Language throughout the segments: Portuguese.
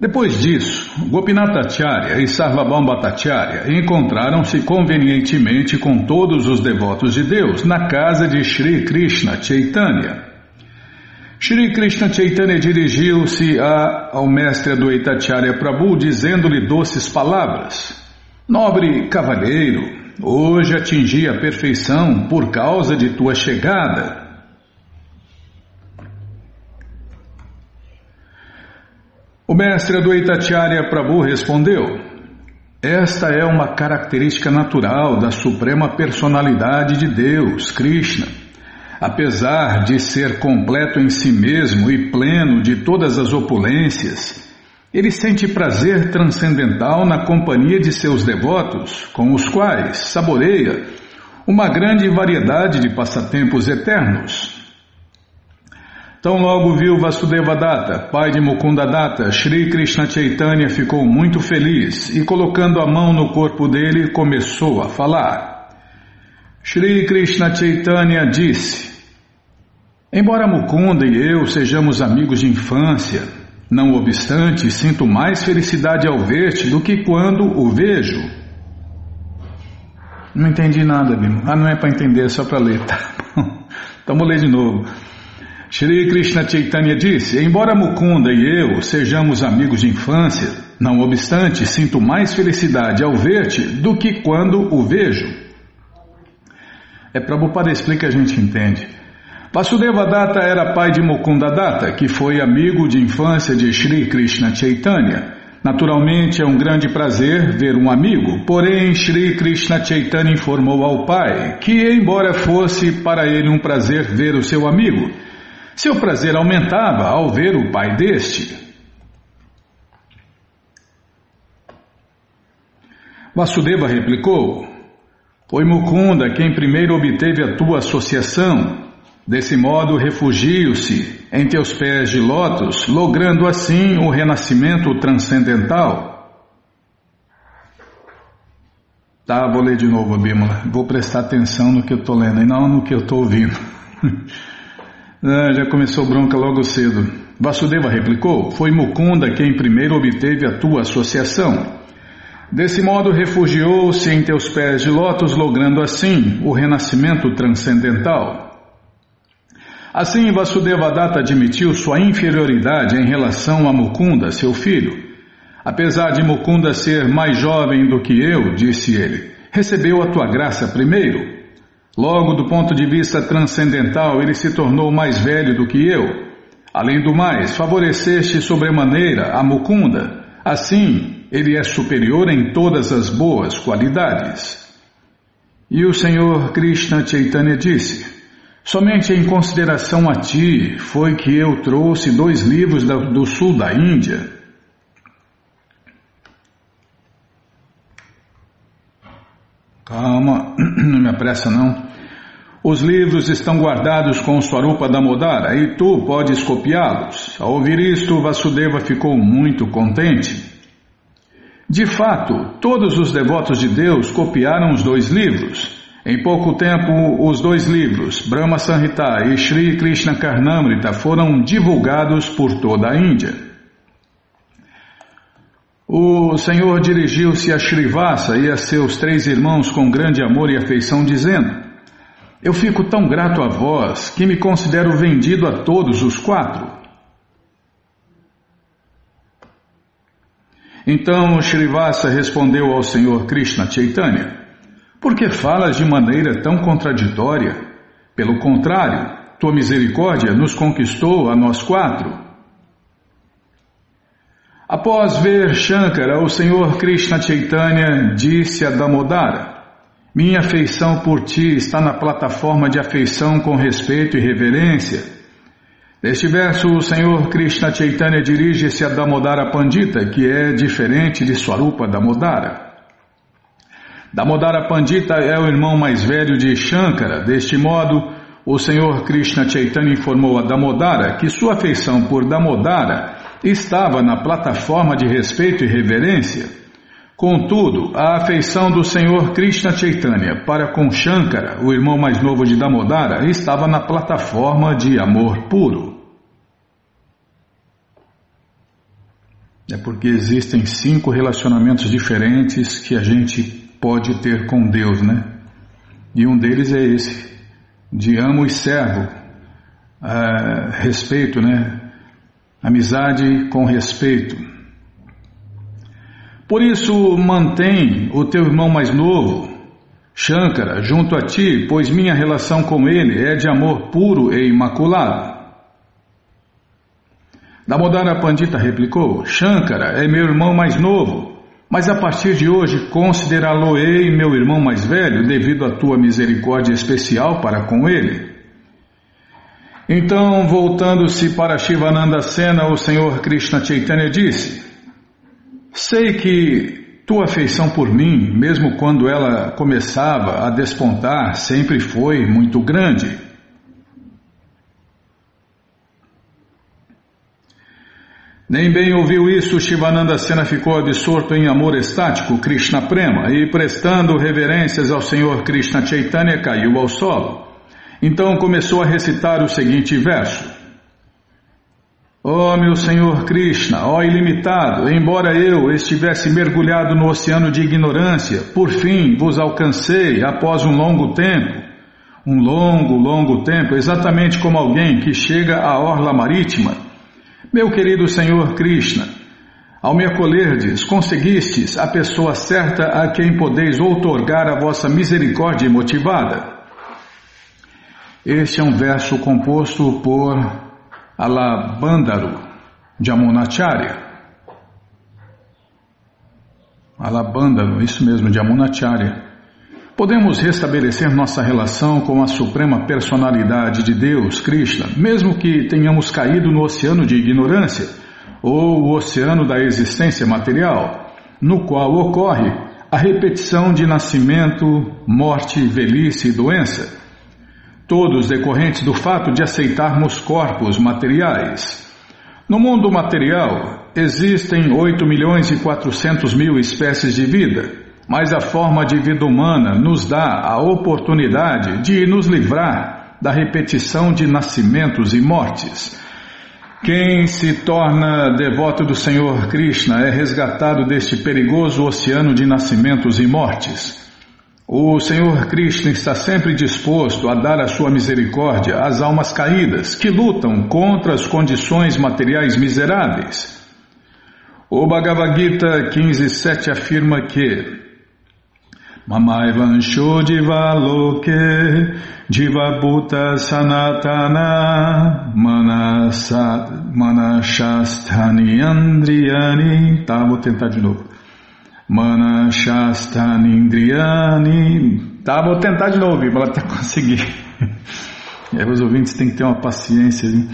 Depois disso, Gopinathacharya e Sarvabhaum Bhattacharya encontraram-se convenientemente com todos os devotos de Deus na casa de Sri Krishna Chaitanya. Shri Krishna Chaitanya dirigiu-se ao mestre Advaitacharya Prabhu dizendo-lhe doces palavras. Nobre cavalheiro, hoje atingi a perfeição por causa de tua chegada. O mestre Advaitacharya Prabhu respondeu: Esta é uma característica natural da suprema personalidade de Deus, Krishna. Apesar de ser completo em si mesmo e pleno de todas as opulências, ele sente prazer transcendental na companhia de seus devotos, com os quais saboreia uma grande variedade de passatempos eternos. Tão logo viu Vasudeva Datta, pai de Mukunda Datta, Sri Krishna Chaitanya ficou muito feliz e, colocando a mão no corpo dele, começou a falar. Sri Krishna Chaitanya disse: Embora Mukunda e eu sejamos amigos de infância, não obstante, sinto mais felicidade ao ver-te do que quando o vejo. Não entendi nada, Bimo. Ah, não é para entender, é só para ler. Tá? Então vou ler de novo. Shri Krishna Chaitanya disse: Embora Mukunda e eu sejamos amigos de infância, não obstante, sinto mais felicidade ao ver-te do que quando o vejo. É Prabhupada explica a gente entende. Vasudeva Datta era pai de Mukunda Datta, que foi amigo de infância de Shri Krishna Chaitanya. Naturalmente é um grande prazer ver um amigo, porém Shri Krishna Chaitanya informou ao pai que, embora fosse para ele um prazer ver o seu amigo, seu prazer aumentava ao ver o pai deste. Vasudeva replicou: Foi Mukunda quem primeiro obteve a tua associação. Desse modo, refugio-se em teus pés de lótus, logrando assim o renascimento transcendental. Tá, vou ler de novo, Bímola. Vou prestar atenção no que eu estou lendo e não no que eu estou ouvindo. Ah, já começou bronca logo cedo. Vasudeva replicou: Foi Mukunda quem primeiro obteve a tua associação. Desse modo, refugiou-se em teus pés de lótus, logrando assim o renascimento transcendental. Assim, Vasudeva Datta admitiu sua inferioridade em relação a Mukunda, seu filho. Apesar de Mukunda ser mais jovem do que eu, disse ele, recebeu a tua graça primeiro Logo, do ponto de vista transcendental, ele se tornou mais velho do que eu. Além do mais, favoreceste sobremaneira a Mukunda. Assim, ele é superior em todas as boas qualidades. E o Senhor Krishna Chaitanya disse: Somente em consideração a ti foi que eu trouxe dois livros do sul da Índia. Calma, não me apressa não. Os livros estão guardados com Swarupa Damodara e tu podes copiá-los. Ao ouvir isto, Vasudeva ficou muito contente. De fato, todos os devotos de Deus copiaram os dois livros. Em pouco tempo, os dois livros, Brahma Sanhita e Sri Krishna Karnamrita, foram divulgados por toda a Índia. O Senhor dirigiu-se a Srivasa e a seus três irmãos com grande amor e afeição, dizendo: eu fico tão grato a vós que me considero vendido a todos os quatro. Então Srivasa respondeu ao Senhor Krishna Chaitanya: Por que falas de maneira tão contraditória? Pelo contrário, tua misericórdia nos conquistou a nós quatro. Após ver Shankara, o Senhor Krishna Chaitanya disse a Damodara: minha afeição por ti está na plataforma de afeição com respeito e reverência. Neste verso, o Senhor Krishna Chaitanya dirige-se a Damodara Pandita, que é diferente de Swarupa Damodara. Damodara Pandita é o irmão mais velho de Shankara. Deste modo, o Senhor Krishna Chaitanya informou a Damodara que sua afeição por Damodara estava na plataforma de respeito e reverência. Contudo, a afeição do Senhor Krishna Chaitanya para com Shankara, o irmão mais novo de Damodara, estava na plataforma de amor puro. É porque existem cinco relacionamentos diferentes que a gente pode ter com Deus, né? E um deles é esse, de amo e servo, uh, respeito, né? Amizade com respeito. Por isso, mantém o teu irmão mais novo, Shankara, junto a ti, pois minha relação com ele é de amor puro e imaculado. Damodara Pandita replicou: Shankara é meu irmão mais novo, mas a partir de hoje considerá-lo-ei meu irmão mais velho devido à tua misericórdia especial para com ele. Então, voltando-se para Shivananda Sena, o Senhor Krishna Chaitanya disse: Sei que tua afeição por mim, mesmo quando ela começava a despontar, sempre foi muito grande. Nem bem ouviu isso, Shivananda Sena ficou absorto em amor estático, Krishna Prema, e prestando reverências ao Senhor Krishna Chaitanya caiu ao solo. Então começou a recitar o seguinte verso: Ó oh, meu Senhor Krishna, ó oh, ilimitado, embora eu estivesse mergulhado no oceano de ignorância, por fim vos alcancei após um longo tempo. Um longo, longo tempo, exatamente como alguém que chega à orla marítima meu querido Senhor Krishna, ao me acolherdes, conseguistes a pessoa certa a quem podeis outorgar a vossa misericórdia motivada. Este é um verso composto por Alabandaro, de Amunacharya. Alabandaro, isso mesmo, de Amunacharya. Podemos restabelecer nossa relação com a suprema personalidade de Deus, Krishna, mesmo que tenhamos caído no oceano de ignorância ou o oceano da existência material, no qual ocorre a repetição de nascimento, morte, velhice e doença, todos decorrentes do fato de aceitarmos corpos materiais. No mundo material, existem 8 milhões e 400 mil espécies de vida mas a forma de vida humana nos dá a oportunidade de nos livrar da repetição de nascimentos e mortes. Quem se torna devoto do Senhor Krishna é resgatado deste perigoso oceano de nascimentos e mortes. O Senhor Krishna está sempre disposto a dar a sua misericórdia às almas caídas que lutam contra as condições materiais miseráveis. O Bhagavad Gita 15.7 afirma que Mamaivansho Jivaloke Jivabhuta Sanatana Manashastani Andriyani Tá, vou tentar de novo. Manashastani Indriyani Tá, vou tentar de novo, para até conseguir. E aí os ouvintes têm que ter uma paciência. Viu?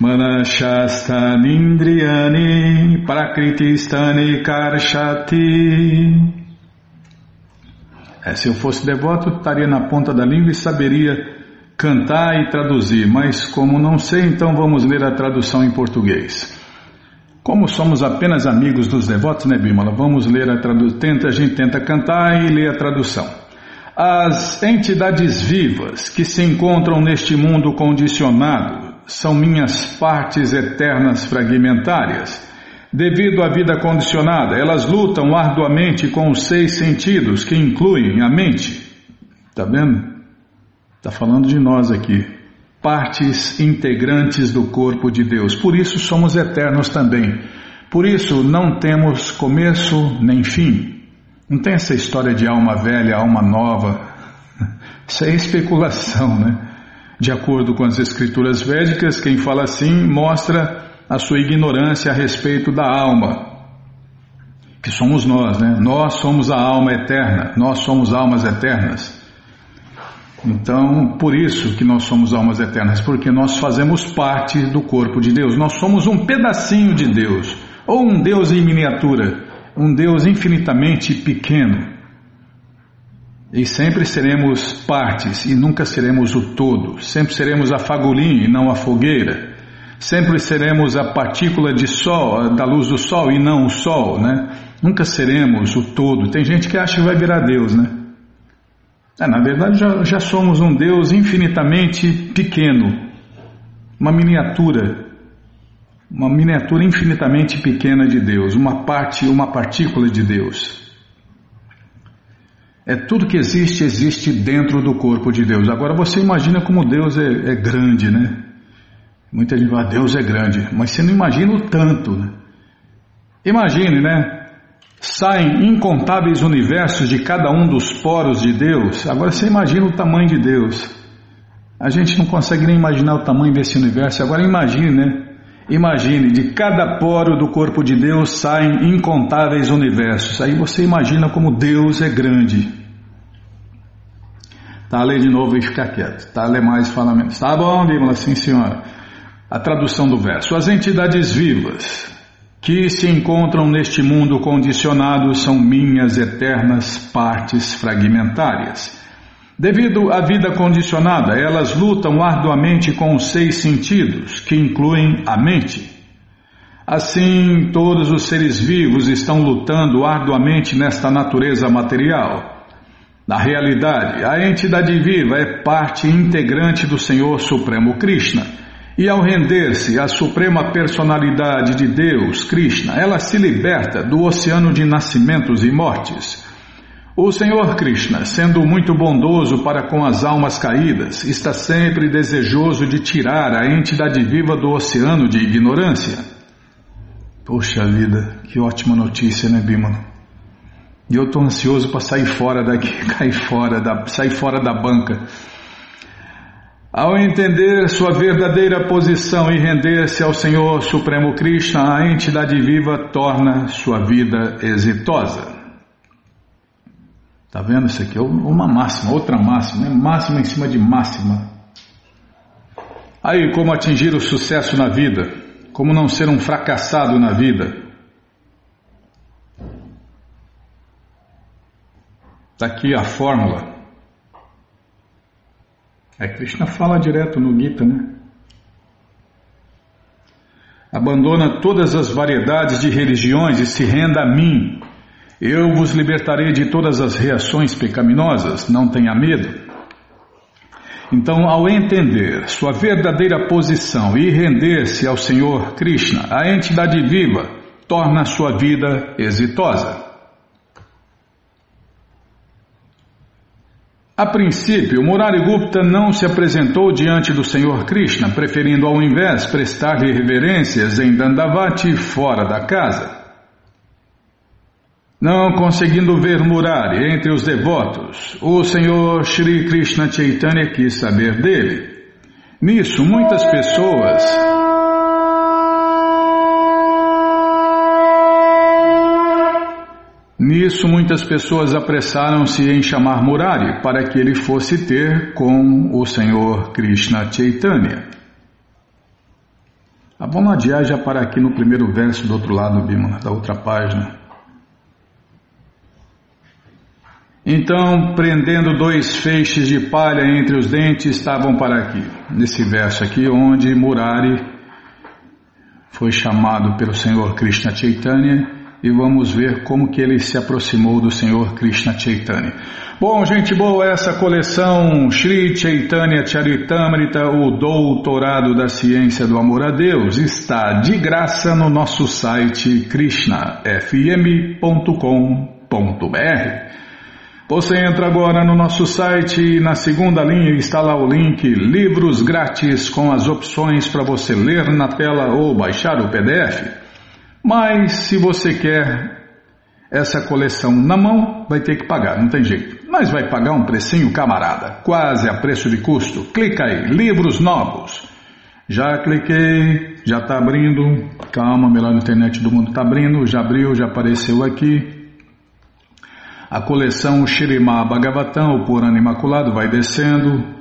Manashastani Indriyani Prakritistani Karshati é, se eu fosse devoto, estaria na ponta da língua e saberia cantar e traduzir, mas como não sei, então vamos ler a tradução em português. Como somos apenas amigos dos devotos, né, Bimala? Vamos ler a tradução. Tenta, a gente tenta cantar e ler a tradução. As entidades vivas que se encontram neste mundo condicionado são minhas partes eternas fragmentárias Devido à vida condicionada, elas lutam arduamente com os seis sentidos que incluem a mente. Está vendo? Está falando de nós aqui. Partes integrantes do corpo de Deus. Por isso somos eternos também. Por isso não temos começo nem fim. Não tem essa história de alma velha, alma nova. Isso é especulação, né? De acordo com as escrituras védicas, quem fala assim mostra a sua ignorância a respeito da alma, que somos nós, né? Nós somos a alma eterna, nós somos almas eternas. Então, por isso que nós somos almas eternas, porque nós fazemos parte do corpo de Deus. Nós somos um pedacinho de Deus, ou um Deus em miniatura, um Deus infinitamente pequeno. E sempre seremos partes e nunca seremos o todo. Sempre seremos a fagulhinha e não a fogueira. Sempre seremos a partícula de sol, da luz do sol e não o sol, né? Nunca seremos o todo. Tem gente que acha que vai virar Deus, né? É, na verdade, já, já somos um Deus infinitamente pequeno, uma miniatura, uma miniatura infinitamente pequena de Deus, uma parte, uma partícula de Deus. É tudo que existe, existe dentro do corpo de Deus. Agora você imagina como Deus é, é grande, né? Muita gente fala, Deus é grande, mas você não imagina o tanto, né? Imagine, né? Saem incontáveis universos de cada um dos poros de Deus. Agora você imagina o tamanho de Deus. A gente não consegue nem imaginar o tamanho desse universo. Agora imagine, né? Imagine, de cada poro do corpo de Deus saem incontáveis universos. Aí você imagina como Deus é grande. Tá, lê de novo e fica quieto. Tá, lê mais, fala menos. Tá bom, Bíblia, sim senhora. A tradução do verso. As entidades vivas que se encontram neste mundo condicionado são minhas eternas partes fragmentárias. Devido à vida condicionada, elas lutam arduamente com os seis sentidos, que incluem a mente. Assim, todos os seres vivos estão lutando arduamente nesta natureza material. Na realidade, a entidade viva é parte integrante do Senhor Supremo Krishna. E ao render-se à suprema personalidade de Deus, Krishna, ela se liberta do oceano de nascimentos e mortes o Senhor Krishna, sendo muito bondoso para com as almas caídas, está sempre desejoso de tirar a entidade viva do oceano de ignorância. Poxa vida, que ótima notícia, né, Bimala? E eu estou ansioso para sair fora daqui, cair fora da, sair fora da banca. Ao entender sua verdadeira posição e render-se ao Senhor Supremo Krishna, a entidade viva torna sua vida exitosa. Tá vendo? Isso aqui é uma máxima, outra máxima, né? máxima em cima de máxima. Aí, como atingir o sucesso na vida? Como não ser um fracassado na vida? Está aqui a fórmula. É Krishna fala direto no Gita, né? Abandona todas as variedades de religiões e se renda a mim, eu vos libertarei de todas as reações pecaminosas, não tenha medo. Então, ao entender sua verdadeira posição e render-se ao Senhor Krishna, a entidade viva torna sua vida exitosa. A princípio, Murari Gupta não se apresentou diante do Senhor Krishna, preferindo ao invés prestar-lhe reverências em Dandavati fora da casa. Não conseguindo ver Murari entre os devotos, o Senhor Sri Krishna Chaitanya quis saber dele. Nisso, muitas pessoas. Nisso, muitas pessoas apressaram-se em chamar Murari para que ele fosse ter com o Senhor Krishna Chaitanya. Vamos adiar já para aqui no primeiro verso do outro lado, Bima, da outra página. Então, prendendo dois feixes de palha entre os dentes, estavam para aqui. Nesse verso aqui, onde Murari foi chamado pelo Senhor Krishna Chaitanya, e vamos ver como que ele se aproximou do Senhor Krishna Chaitanya. Bom, gente boa, essa coleção Sri Chaitanya Charitamrita, o Doutorado da Ciência do Amor a Deus, está de graça no nosso site krishnafm.com.br. Você entra agora no nosso site e na segunda linha está lá o link Livros Grátis com as opções para você ler na tela ou baixar o PDF. Mas se você quer essa coleção na mão, vai ter que pagar, não tem jeito. Mas vai pagar um precinho, camarada, quase a preço de custo. Clica aí, livros novos. Já cliquei, já está abrindo. Calma, melhor internet do mundo está abrindo, já abriu, já apareceu aqui. A coleção Shirimá Bhagavatam, o Purana Imaculado, vai descendo.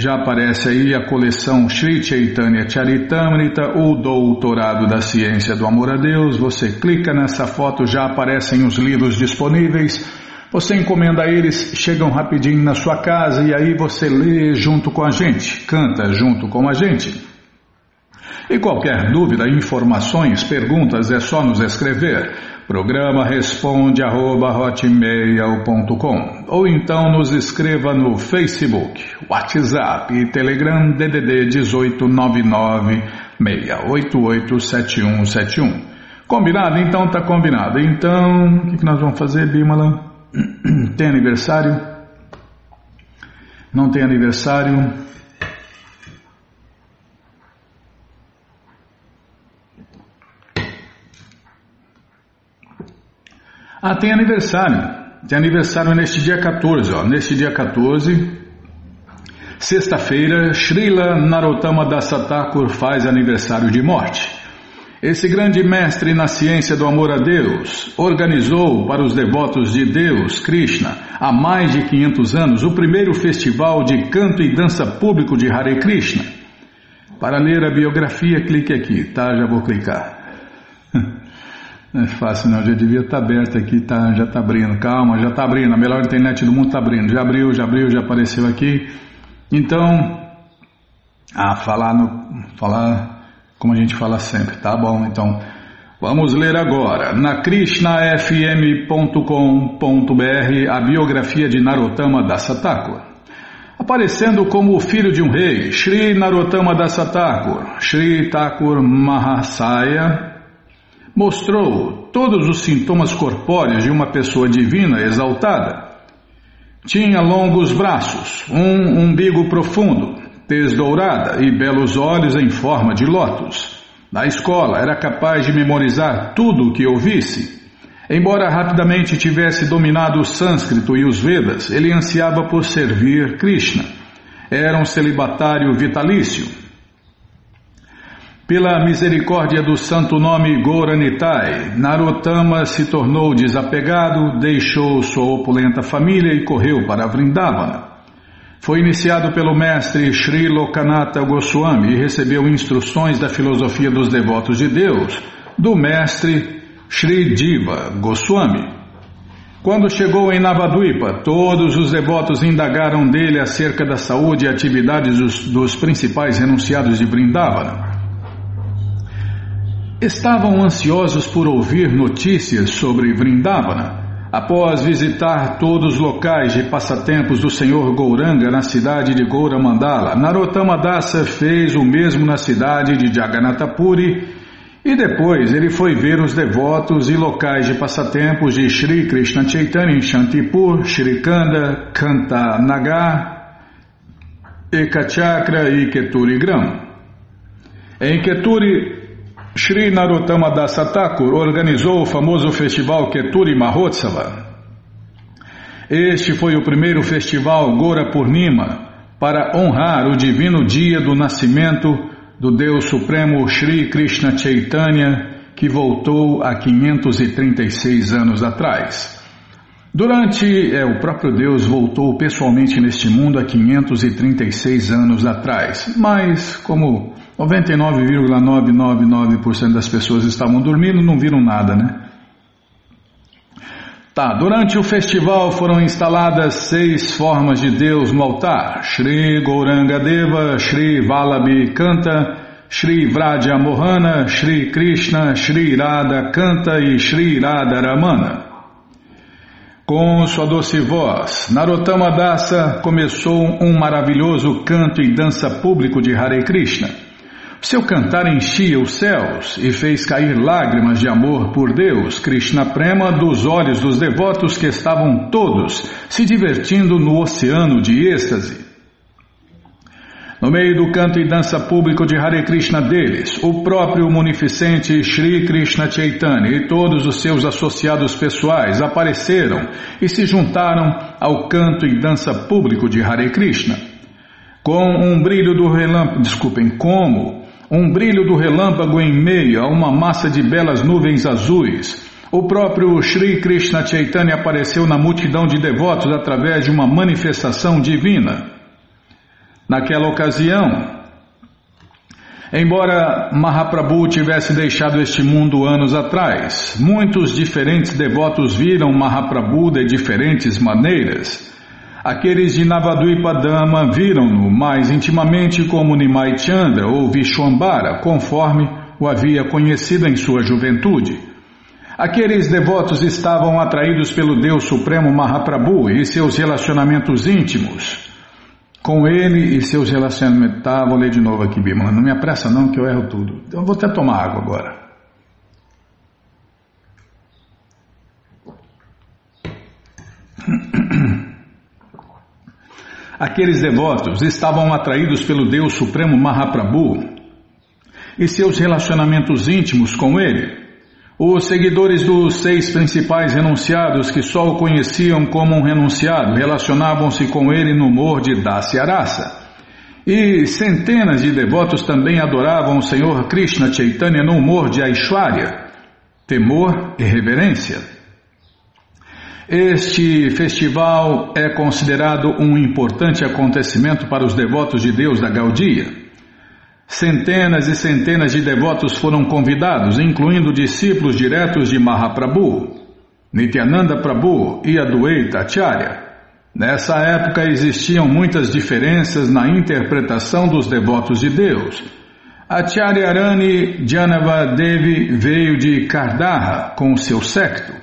Já aparece aí a coleção Sri Chaitanya Charitamrita, o Doutorado da Ciência do Amor a Deus. Você clica nessa foto, já aparecem os livros disponíveis. Você encomenda eles, chegam rapidinho na sua casa e aí você lê junto com a gente, canta junto com a gente. E qualquer dúvida, informações, perguntas, é só nos escrever. Programa responde arroba, ou então nos escreva no Facebook, WhatsApp e Telegram DDD 1899 6887171. Combinado? Então tá combinado. Então, o que, que nós vamos fazer, Bimala? Tem aniversário? Não tem aniversário? Ah, tem aniversário. Tem aniversário neste dia 14, ó. Neste dia 14, sexta-feira, Srila Narottama Dasatakur faz aniversário de morte. Esse grande mestre na ciência do amor a Deus organizou para os devotos de Deus, Krishna, há mais de 500 anos, o primeiro festival de canto e dança público de Hare Krishna. Para ler a biografia, clique aqui, tá? Já vou clicar. Não é fácil não, já devia estar aberto aqui, tá, já está abrindo, calma, já está abrindo, a melhor internet do mundo está abrindo, já abriu, já abriu, já apareceu aqui. Então, ah, falar no, falar como a gente fala sempre, tá bom? Então, vamos ler agora na krishnafm.com.br a biografia de Narottama Dasatakura. Aparecendo como o filho de um rei, Sri Narottama Dasatakura, Sri Thakur Mahasaya, mostrou todos os sintomas corpóreos de uma pessoa divina exaltada. Tinha longos braços, um umbigo profundo, tez dourada e belos olhos em forma de lótus. Na escola era capaz de memorizar tudo o que ouvisse. Embora rapidamente tivesse dominado o sânscrito e os Vedas, ele ansiava por servir Krishna. Era um celibatário vitalício pela misericórdia do santo nome Goranitai, Narottama se tornou desapegado, deixou sua opulenta família e correu para Vrindavana. Foi iniciado pelo mestre Sri Lokanatha Goswami e recebeu instruções da filosofia dos devotos de Deus do mestre Sri Diva Goswami. Quando chegou em Navadvipa, todos os devotos indagaram dele acerca da saúde e atividades dos, dos principais renunciados de Vrindavana. Estavam ansiosos por ouvir notícias sobre Vrindavana. Após visitar todos os locais de passatempos do Senhor Gouranga na cidade de Gouramandala, Narottama Dasa fez o mesmo na cidade de Jagannathapuri e depois ele foi ver os devotos e locais de passatempos de Sri Krishna Chaitanya em Shantipur, Shrikanda, Kantanagar, Ekachakra e Keturigram. Em Keturi, Sri Narottama Dasa Thakur organizou o famoso festival Keturi Mahotsava. Este foi o primeiro festival Gora Purnima para honrar o divino dia do nascimento do Deus Supremo Sri Krishna Chaitanya, que voltou há 536 anos atrás. Durante, é, o próprio Deus voltou pessoalmente neste mundo há 536 anos atrás, mas como 99,999% das pessoas estavam dormindo, não viram nada, né? Tá, durante o festival foram instaladas seis formas de Deus no altar: Shri Gauranga Deva, Shri Valabi Canta, Shri Vraja Mohana, Shri Krishna, Shri Radha Canta e Shri Radha Ramana. Com sua doce voz, Narottama Dasa começou um maravilhoso canto e dança público de Hare Krishna. Seu cantar enchia os céus e fez cair lágrimas de amor por Deus, Krishna Prema, dos olhos dos devotos que estavam todos se divertindo no oceano de êxtase. No meio do canto e dança público de Hare Krishna deles, o próprio munificente Sri Krishna Chaitanya e todos os seus associados pessoais apareceram e se juntaram ao canto e dança público de Hare Krishna. Com um brilho do relâmpago, desculpem, como um brilho do relâmpago em meio a uma massa de belas nuvens azuis. O próprio Sri Krishna Chaitanya apareceu na multidão de devotos através de uma manifestação divina. Naquela ocasião, embora Mahaprabhu tivesse deixado este mundo anos atrás, muitos diferentes devotos viram Mahaprabhu de diferentes maneiras. Aqueles de Navadvipadama viram-no mais intimamente como Nimai Chandra ou Vishwambara, conforme o havia conhecido em sua juventude. Aqueles devotos estavam atraídos pelo Deus Supremo Mahaprabhu e seus relacionamentos íntimos. com ele e seus relacionamentos. Tá, vou ler de novo aqui, Bimala. Não me apressa não, que eu erro tudo. Então, vou até tomar água agora. Aqueles devotos estavam atraídos pelo Deus Supremo Mahaprabhu e seus relacionamentos íntimos com ele. Os seguidores dos seis principais renunciados, que só o conheciam como um renunciado, relacionavam-se com ele no humor de Dasyarasa. E centenas de devotos também adoravam o Senhor Krishna Chaitanya no humor de Aishwarya, temor e reverência. Este festival é considerado um importante acontecimento para os devotos de Deus da Gaudia. Centenas e centenas de devotos foram convidados, incluindo discípulos diretos de Mahaprabhu, Nityananda Prabhu e Adwaita Acharya. Nessa época existiam muitas diferenças na interpretação dos devotos de Deus. Acharya Arani Janava Devi veio de Kardaha com seu secto.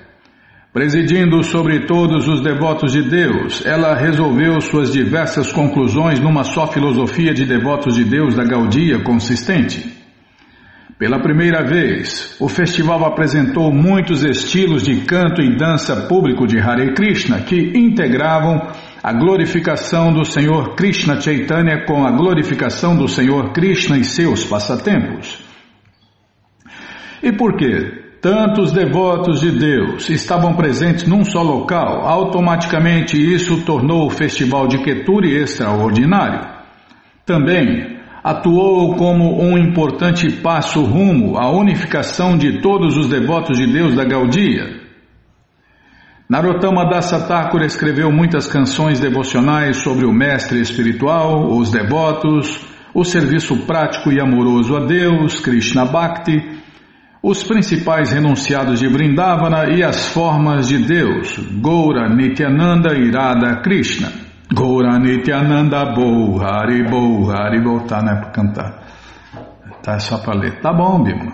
Presidindo sobre todos os devotos de Deus, ela resolveu suas diversas conclusões numa só filosofia de devotos de Deus da Gaudia consistente. Pela primeira vez, o festival apresentou muitos estilos de canto e dança público de Hare Krishna que integravam a glorificação do Senhor Krishna Chaitanya com a glorificação do Senhor Krishna e seus passatempos. E por quê? Tantos devotos de Deus estavam presentes num só local, automaticamente isso tornou o festival de Keturi extraordinário. Também atuou como um importante passo rumo à unificação de todos os devotos de Deus da Gaudia. Narottama Dasa Thakur escreveu muitas canções devocionais sobre o mestre espiritual, os devotos, o serviço prático e amoroso a Deus, Krishna Bhakti, os principais renunciados de Vrindavana e as formas de Deus, Goura Nityananda Radha Krishna. Goura Nityananda Bo Hari Bo Bo, tá né, para cantar. Tá só para ler. Tá bom, Bima.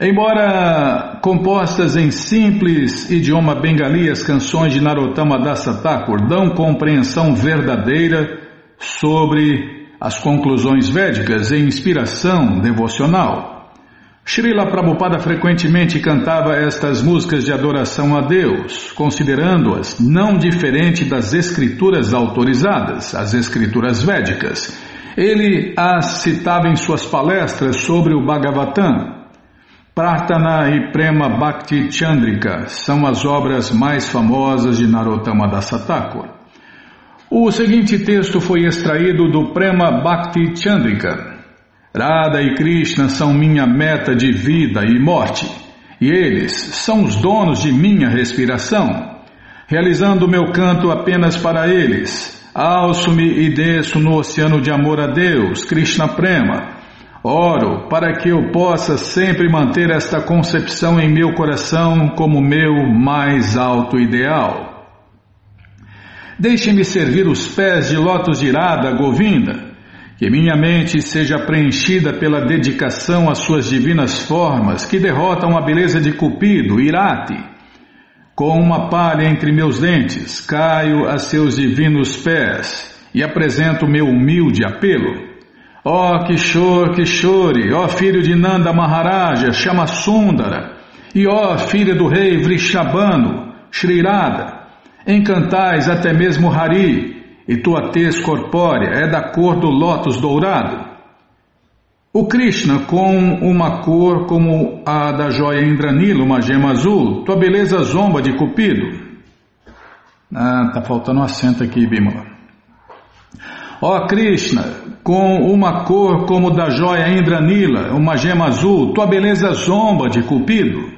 Embora compostas em simples idioma bengali, as canções de Narottama Dasa Thakur dão compreensão verdadeira sobre as conclusões védicas e inspiração devocional. Srila Prabhupada frequentemente cantava estas músicas de adoração a Deus, considerando-as não diferente das escrituras autorizadas, as escrituras védicas. Ele as citava em suas palestras sobre o Bhagavatam. Pratana e Prema Bhakti Chandrika são as obras mais famosas de Narottama Dasa. O seguinte texto foi extraído do Prema Bhakti Chandrika, Radha e Krishna são minha meta de vida e morte, e eles são os donos de minha respiração. Realizando meu canto apenas para eles, alço-me e desço no oceano de amor a Deus, Krishna Prema. Oro para que eu possa sempre manter esta concepção em meu coração como meu mais alto ideal. Deixe-me servir os pés de lótus de Radha Govinda que minha mente seja preenchida pela dedicação às suas divinas formas que derrotam a beleza de Cupido, Irate. Com uma palha entre meus dentes, caio a seus divinos pés e apresento meu humilde apelo. Ó oh, Kishore, Kishore, ó oh, filho de Nanda Maharaja, chama Sundara, e ó oh, filha do rei Vrishabhanu, Shrirada, encantais até mesmo Hari, e tua tez corpórea é da cor do lótus dourado. O Krishna, com uma cor como a da joia Indranila, uma gema azul, tua beleza zomba de Cupido. Ah, tá faltando um acento aqui, Bimala. Ó Krishna, com uma cor como da joia Indranila, uma gema azul, tua beleza zomba de Cupido.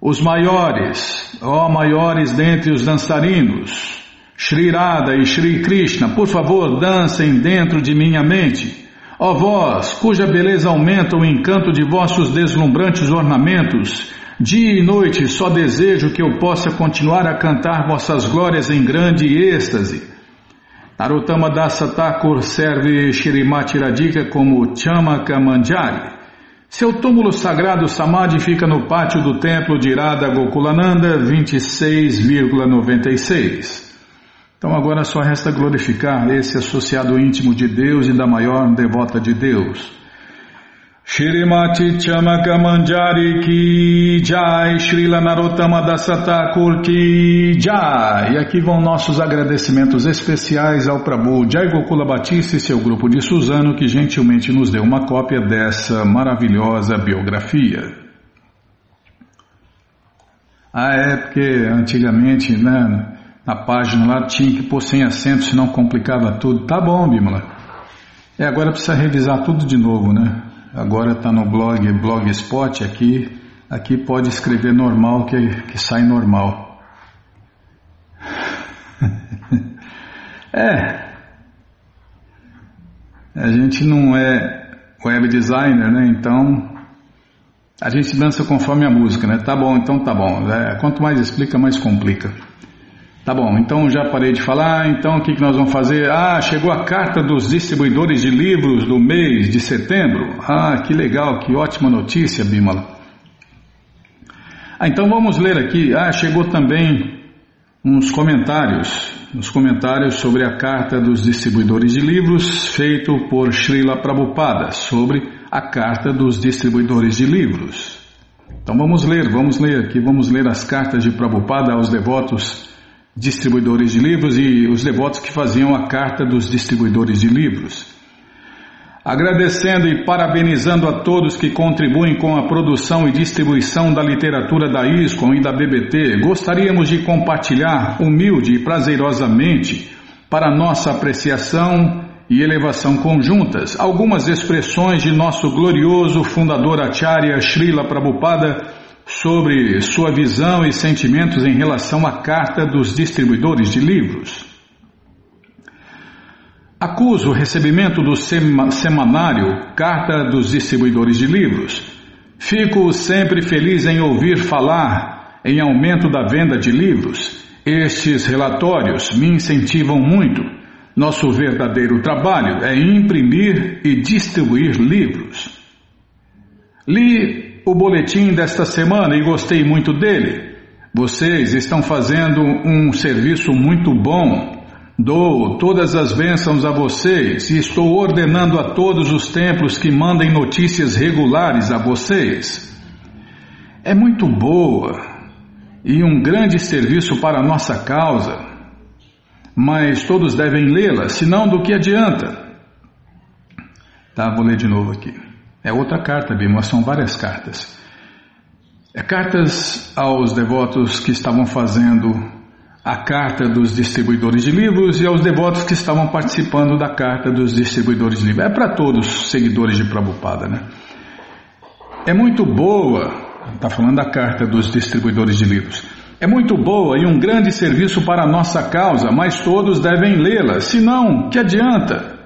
Os maiores, ó maiores dentre os dançarinos, Shri Radha e Shri Krishna, por favor, dancem dentro de minha mente. Ó vós, cuja beleza aumenta o encanto de vossos deslumbrantes ornamentos, dia e noite só desejo que eu possa continuar a cantar vossas glórias em grande êxtase. Narottama Dasa Thakur serve Shrimati Radhika como Chamaka Manjari. Seu túmulo sagrado Samadhi fica no pátio do templo de Radha Gokulananda 26,96. Então agora só resta glorificar esse associado íntimo de Deus e da maior devota de Deus. Shrimati Chamaka Manjari Ki Jai Srila Narottama Dasatakul Ki Jai E aqui vão nossos agradecimentos especiais ao Prabhu Jai Gokula Batista e seu grupo de Suzano que gentilmente nos deu uma cópia dessa maravilhosa biografia. Ah, é porque antigamente, né, na página lá tinha que pôr sem acento, senão complicava tudo. Tá bom, Bímola. É, agora precisa revisar tudo de novo, né? Agora está no blog Blogspot aqui. Aqui pode escrever normal que, que sai normal. é. A gente não é web designer, né? Então a gente dança conforme a música, né? Tá bom, então tá bom. É, quanto mais explica, mais complica. Tá bom, então já parei de falar, então o que, que nós vamos fazer? Ah, chegou a carta dos distribuidores de livros do mês de setembro. Ah, que legal, que ótima notícia, Bimala. Ah, então vamos ler aqui. Ah, chegou também uns comentários, uns comentários sobre a carta dos distribuidores de livros feito por Srila Prabhupada sobre a carta dos distribuidores de livros. Então vamos ler, vamos ler aqui, vamos ler as cartas de Prabhupada aos devotos distribuidores de livros e os devotos que faziam a carta dos distribuidores de livros. Agradecendo e parabenizando a todos que contribuem com a produção e distribuição da literatura da ISCOM e da BBT, gostaríamos de compartilhar humilde e prazerosamente, para nossa apreciação e elevação conjuntas, algumas expressões de nosso glorioso fundador Acharya Srila Prabhupada sobre sua visão e sentimentos em relação à carta dos distribuidores de livros. Acuso o recebimento do semanário Carta dos Distribuidores de Livros. Fico sempre feliz em ouvir falar em aumento da venda de livros. Estes relatórios me incentivam muito. Nosso verdadeiro trabalho é imprimir e distribuir livros. Li o boletim desta semana e gostei muito dele. Vocês estão fazendo um serviço muito bom. Dou todas as bênçãos a vocês e estou ordenando a todos os templos que mandem notícias regulares a vocês. É muito boa e um grande serviço para a nossa causa, mas todos devem lê-la, senão do que adianta? Tá, vou ler de novo aqui. É outra carta, Bima, são várias cartas. É cartas aos devotos que estavam fazendo a carta dos distribuidores de livros e aos devotos que estavam participando da carta dos distribuidores de livros. É para todos os seguidores de Prabhupada, né? É muito boa, está falando da carta dos distribuidores de livros. É muito boa e um grande serviço para a nossa causa, mas todos devem lê-la, senão, que adianta?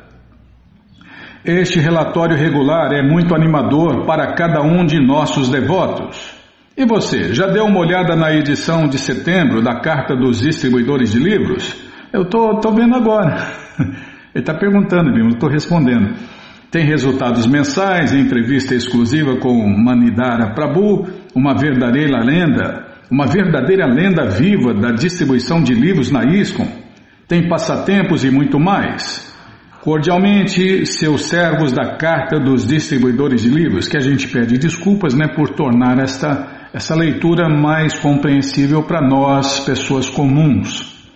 Este relatório regular é muito animador para cada um de nossos devotos. E você, já deu uma olhada na edição de setembro da Carta dos Distribuidores de Livros? Eu tô, tô vendo agora. Ele está perguntando, eu estou respondendo. Tem resultados mensais, entrevista exclusiva com Manidara Prabhu, uma verdadeira lenda, uma verdadeira lenda viva da distribuição de livros na ISCOM. Tem passatempos e muito mais. Cordialmente, seus servos da Carta dos Distribuidores de Livros, que a gente pede desculpas né, por tornar esta, essa leitura mais compreensível para nós, pessoas comuns.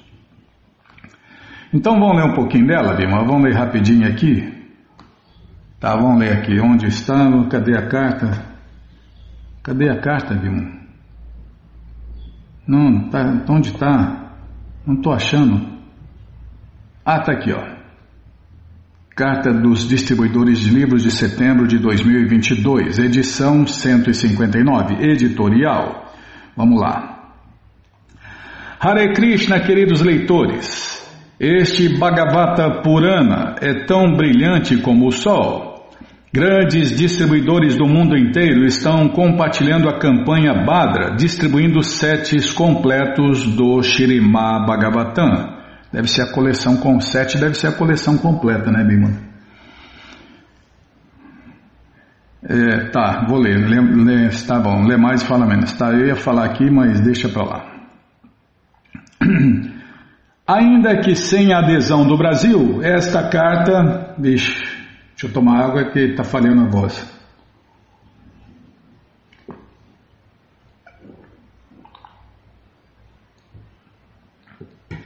Então vamos ler um pouquinho dela, Bima? Vamos ler rapidinho aqui? Tá, vamos ler aqui. Onde está? Cadê a carta? Cadê a carta, Bima? Não, tá, onde está? Não estou achando. Ah, tá aqui, ó. Carta dos Distribuidores de Livros de setembro de 2022, edição 159, editorial. Vamos lá. Hare Krishna, queridos leitores. Este Bhagavata Purana é tão brilhante como o sol. Grandes distribuidores do mundo inteiro estão compartilhando a campanha Badra, distribuindo setes completos do Shirimá Bhagavatam. Deve ser a coleção com sete, deve ser a coleção completa, né, Bima? É, tá, vou ler, lê, lê, tá bom, lê mais e fala menos. Tá, eu ia falar aqui, mas deixa para lá. Ainda que sem adesão do Brasil, esta carta. Vixe, deixa eu tomar água que está falhando a voz.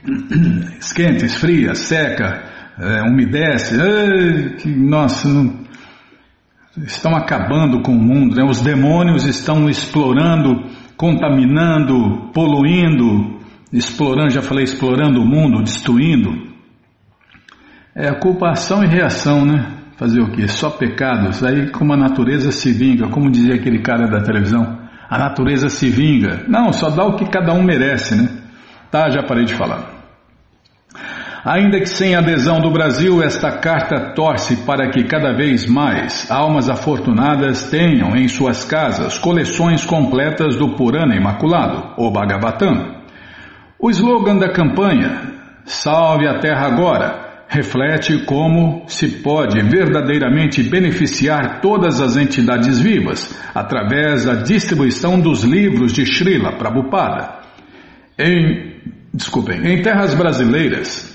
Esquenta, esfria, seca, é, umedece. que, nossa, não, estão acabando com o mundo. Né? Os demônios estão explorando, contaminando, poluindo, explorando, já falei, explorando o mundo, destruindo. É culpação e reação, né? Fazer o quê? Só pecados. Aí como a natureza se vinga, como dizia aquele cara da televisão, a natureza se vinga. Não, só dá o que cada um merece, né? Tá, já parei de falar. Ainda que sem adesão do Brasil, esta carta torce para que cada vez mais almas afortunadas tenham em suas casas coleções completas do Purana Imaculado, o Bhagavatam. O slogan da campanha, Salve a Terra Agora, reflete como se pode verdadeiramente beneficiar todas as entidades vivas através da distribuição dos livros de Srila Prabhupada. Em, desculpem, em terras brasileiras,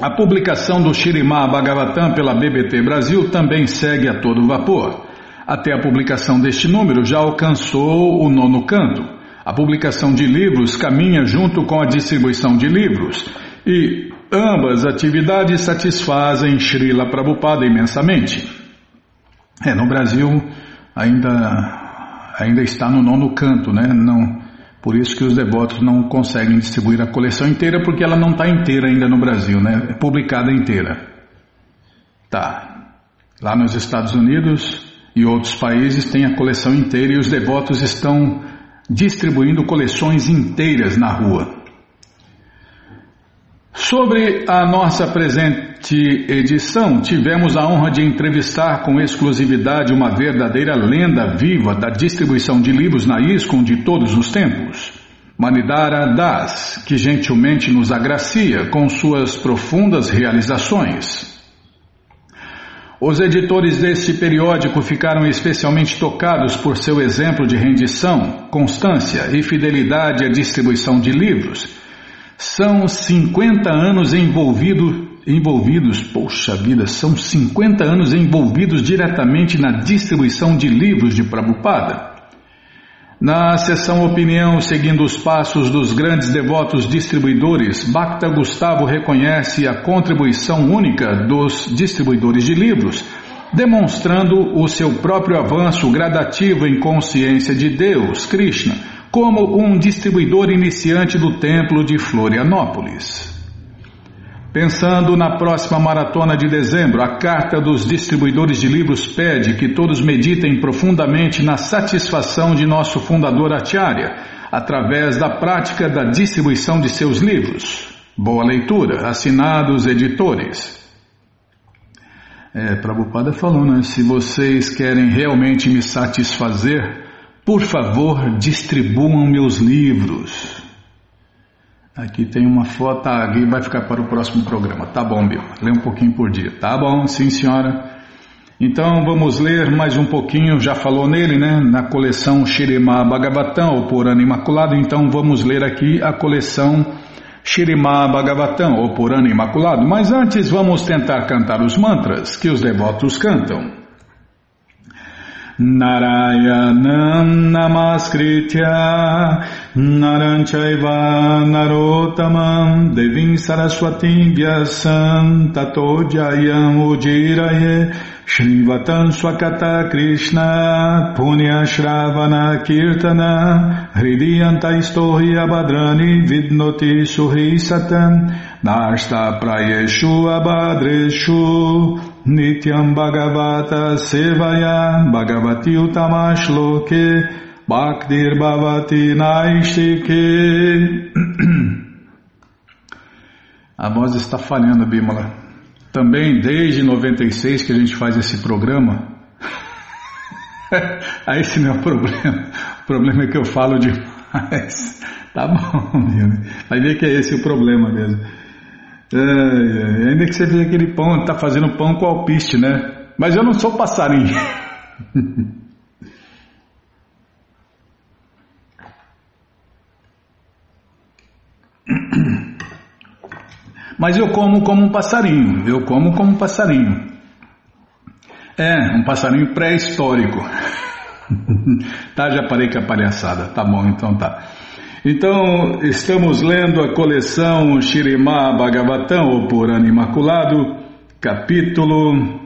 a publicação do Shirimá Bhagavatam pela BBT Brasil também segue a todo vapor. Até a publicação deste número já alcançou o nono canto. A publicação de livros caminha junto com a distribuição de livros e ambas atividades satisfazem Srila Prabhupada imensamente. É, no Brasil ainda, ainda está no nono canto, né? Não, por isso que os devotos não conseguem distribuir a coleção inteira, porque ela não está inteira ainda no Brasil, né? É publicada inteira. Tá. Lá nos Estados Unidos e outros países tem a coleção inteira e os devotos estão distribuindo coleções inteiras na rua. Sobre a nossa presente edição, tivemos a honra de entrevistar com exclusividade uma verdadeira lenda viva da distribuição de livros na ISCOM de todos os tempos. Manidara Das, que gentilmente nos agracia com suas profundas realizações. Os editores deste periódico ficaram especialmente tocados por seu exemplo de rendição, constância e fidelidade à distribuição de livros. São 50 anos envolvido, envolvidos, poxa vida, são 50 anos envolvidos diretamente na distribuição de livros de Prabhupada. Na seção Opinião, seguindo os passos dos grandes devotos distribuidores, Bhakta Gustavo reconhece a contribuição única dos distribuidores de livros, demonstrando o seu próprio avanço gradativo em consciência de Deus, Krishna, como um distribuidor iniciante do Templo de Florianópolis. Pensando na próxima maratona de dezembro, a Carta dos Distribuidores de Livros pede que todos meditem profundamente na satisfação de nosso fundador Acharya, através da prática da distribuição de seus livros. Boa leitura, assinados editores. É, Prabhupada falou, né? Se vocês querem realmente me satisfazer, por favor, distribuam meus livros. Aqui tem uma foto, aqui vai ficar para o próximo programa. Tá bom, Bill. Lê um pouquinho por dia. Tá bom, sim, senhora. Então vamos ler mais um pouquinho, já falou nele, né? Na coleção Shirima Bhagavatam, ou Purana Imaculado. Então vamos ler aqui a coleção Shirima Bhagavatam, ou Purana Imaculado. Mas antes vamos tentar cantar os mantras que os devotos cantam. Narayanam Namaskritya Naranchaiva Narotamam Devim Saraswatim Vyasam Tato Ujiraye Shrivatam Swakata Krishna Punya Shravana Kirtana Hridiyanta Istohi Abhadrani Vidnoti Suhi Satam Nashta Prayeshu Abhadreshu Nityam Bhagavata Sevaya Bhagavati Utamashloke Bhaktir Bhavati Naistike A voz está falhando, Bímola. Também desde 96 que a gente faz esse programa. Aí esse não é o problema. O problema é que eu falo demais. Tá bom, vai ver que é esse o problema mesmo. É, é, ainda que você vê aquele pão, tá fazendo pão com alpiste, né? Mas eu não sou passarinho. Mas eu como como um passarinho, eu como como um passarinho. É, um passarinho pré-histórico. tá, já parei com a palhaçada. Tá bom, então tá. Então, estamos lendo a coleção Shirimá Bhagavatam, ou Purana Imaculado, capítulo.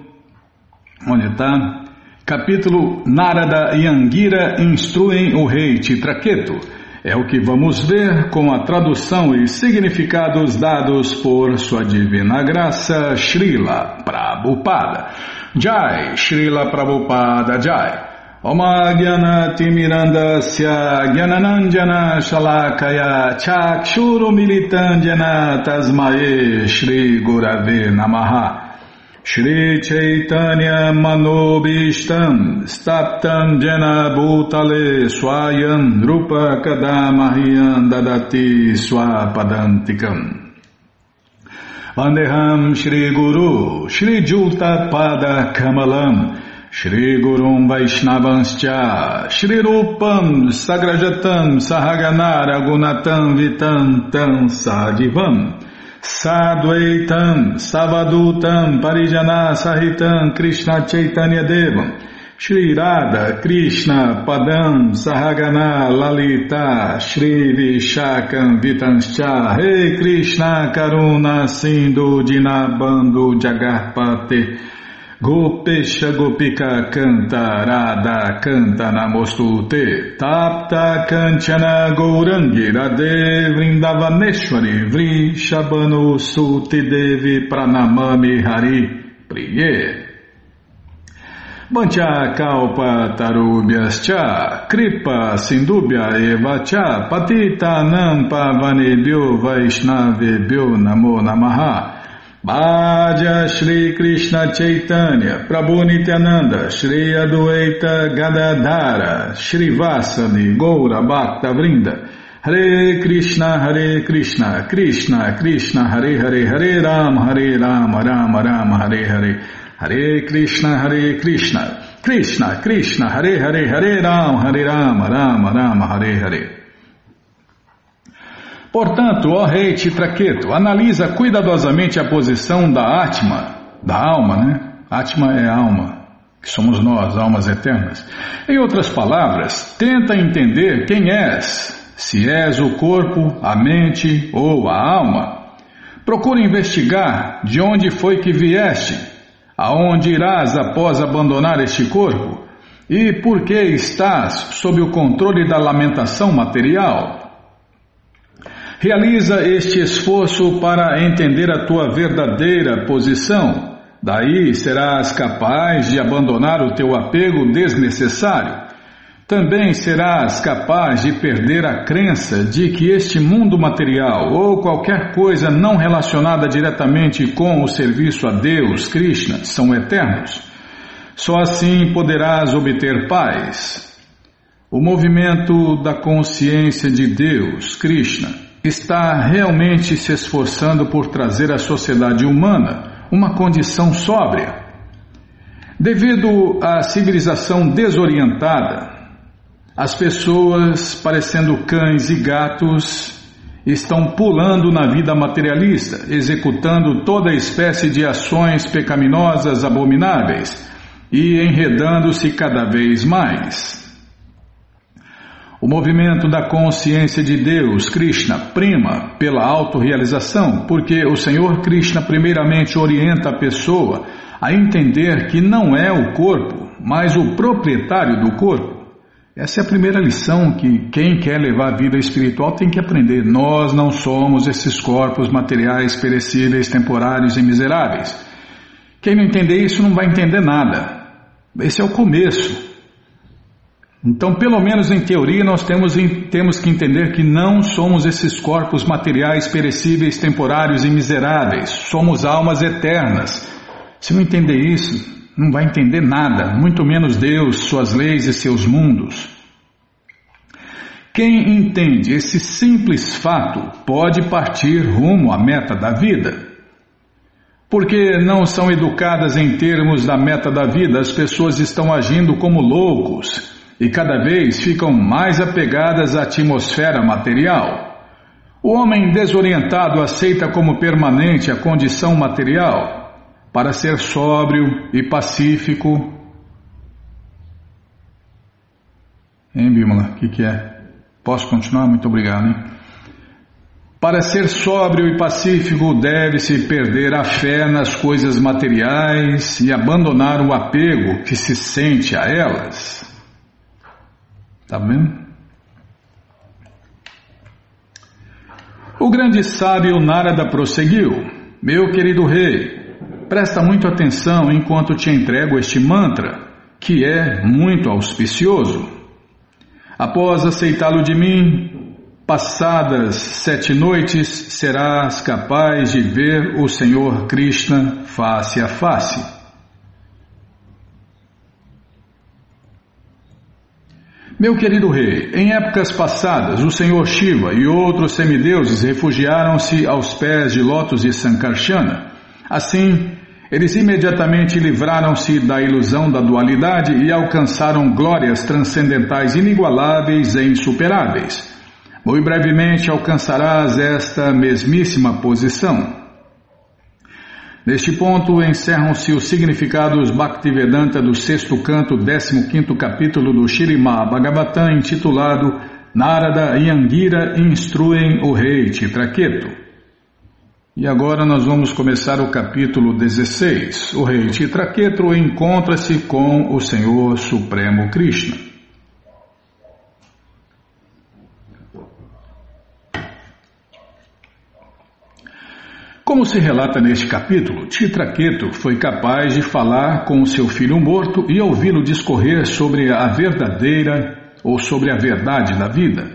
Onde está? Capítulo Narada e Angira instruem o rei Titraketo. É o que vamos ver com a tradução e significados dados por Sua Divina Graça Srila Prabhupada. Jai, Srila Prabhupada Jai. Omagyanatimirandasya Gyananandjana Shalakaya Chakshuru Militandjana Tasmae Shri Gurave Namaha Shri Chaitanya Manobishtam Staptam Jena Bhutale Swayam Rupa Kadamahyam Dadati Swapadantikam Vandeham Shri Guru Shri Juta Pada Kamalam Shri Gurum Vaishnavanscha Shri Rupam Sagrajatam Sahagana Ragunatam Vitantam Sadivam Sadvaitam Savadutam Parijana Sahitam Krishna Chaitanya Devam Shri Radha Krishna Padam Sahagana Lalita Shri Vishakam Vitanscha Rei Krishna Karuna Sindhu Dinabando Jagarpate Gopesha Gopika Canta Radha Canta Namostute Tapta Kanchana Gourangi Radhe Vrindavaneshwari Vri Shabano Suti Devi Pranamami Hari Priye. Bancha Kalpa Tarubhyascha Kripa Sindubhya Eva Cha Patita Nampa Vanebhyo Vaishnavebhyo Namo Namaha Bhaja Shri Krishna Chaitanya, Prabhu Nityananda, Shri Adueita Gadadhara, Shri Vasani, Goura Bhakta Vrinda, Hare Krishna, Hare Krishna, Krishna, Krishna, Hare Hare, Hare Ram, Hare Ram, Ram Ram, Hare Hare, Hare Krishna, Hare Krishna, Krishna, Krishna, Hare Hare, Hare Ram, Hare Ram, Ram Ram, Hare Hare. Portanto, ó rei Titraqueto, analisa cuidadosamente a posição da Atma, da alma, né? Atma é alma, que somos nós, almas eternas. Em outras palavras, tenta entender quem és, se és o corpo, a mente ou a alma. Procura investigar de onde foi que vieste, aonde irás após abandonar este corpo e por que estás sob o controle da lamentação material. Realiza este esforço para entender a tua verdadeira posição. Daí serás capaz de abandonar o teu apego desnecessário. Também serás capaz de perder a crença de que este mundo material ou qualquer coisa não relacionada diretamente com o serviço a Deus, Krishna, são eternos. Só assim poderás obter paz. O movimento da consciência de Deus, Krishna, está realmente se esforçando por trazer à sociedade humana uma condição sóbria. Devido à civilização desorientada, as pessoas, parecendo cães e gatos, estão pulando na vida materialista, executando toda espécie de ações pecaminosas abomináveis e enredando-se cada vez mais. O movimento da consciência de Deus, Krishna, prima pela autorrealização, porque o Senhor Krishna primeiramente orienta a pessoa a entender que não é o corpo, mas o proprietário do corpo. Essa é a primeira lição que quem quer levar a vida espiritual tem que aprender. Nós não somos esses corpos materiais perecíveis, temporários e miseráveis. Quem não entender isso não vai entender nada. Esse é o começo. Então, pelo menos em teoria, nós temos, temos que entender que não somos esses corpos materiais perecíveis, temporários e miseráveis. Somos almas eternas. Se não entender isso, não vai entender nada, muito menos Deus, suas leis e seus mundos. Quem entende esse simples fato pode partir rumo à meta da vida. Porque não são educadas em termos da meta da vida, as pessoas estão agindo como loucos e cada vez ficam mais apegadas à atmosfera material. O homem desorientado aceita como permanente a condição material para ser sóbrio e pacífico. Hein, Bímola? O que, que é? Posso continuar? Muito obrigado. Hein? Para ser sóbrio e pacífico, deve-se perder a fé nas coisas materiais e abandonar o apego que se sente a elas. Tá? O grande sábio Narada prosseguiu: Meu querido rei, presta muito atenção enquanto te entrego este mantra, que é muito auspicioso. Após aceitá-lo de mim, passadas sete noites, serás capaz de ver o Senhor Krishna face a face. Meu querido rei, em épocas passadas, o Senhor Shiva e outros semideuses refugiaram-se aos pés de Lotus e Sankarsana. Assim, eles imediatamente livraram-se da ilusão da dualidade e alcançaram glórias transcendentais inigualáveis e insuperáveis. Muito brevemente alcançarás esta mesmíssima posição. Neste ponto encerram-se os significados Bhaktivedanta do sexto canto, 15 capítulo do Shirimá Bhagavatam, intitulado Narada e Angira instruem o rei Titraketu. E agora nós vamos começar o capítulo 16. O rei Titraketu encontra-se com o Senhor Supremo Krishna. Como se relata neste capítulo, Titraketu foi capaz de falar com seu filho morto e ouvi-lo discorrer sobre a verdadeira ou sobre a verdade da vida.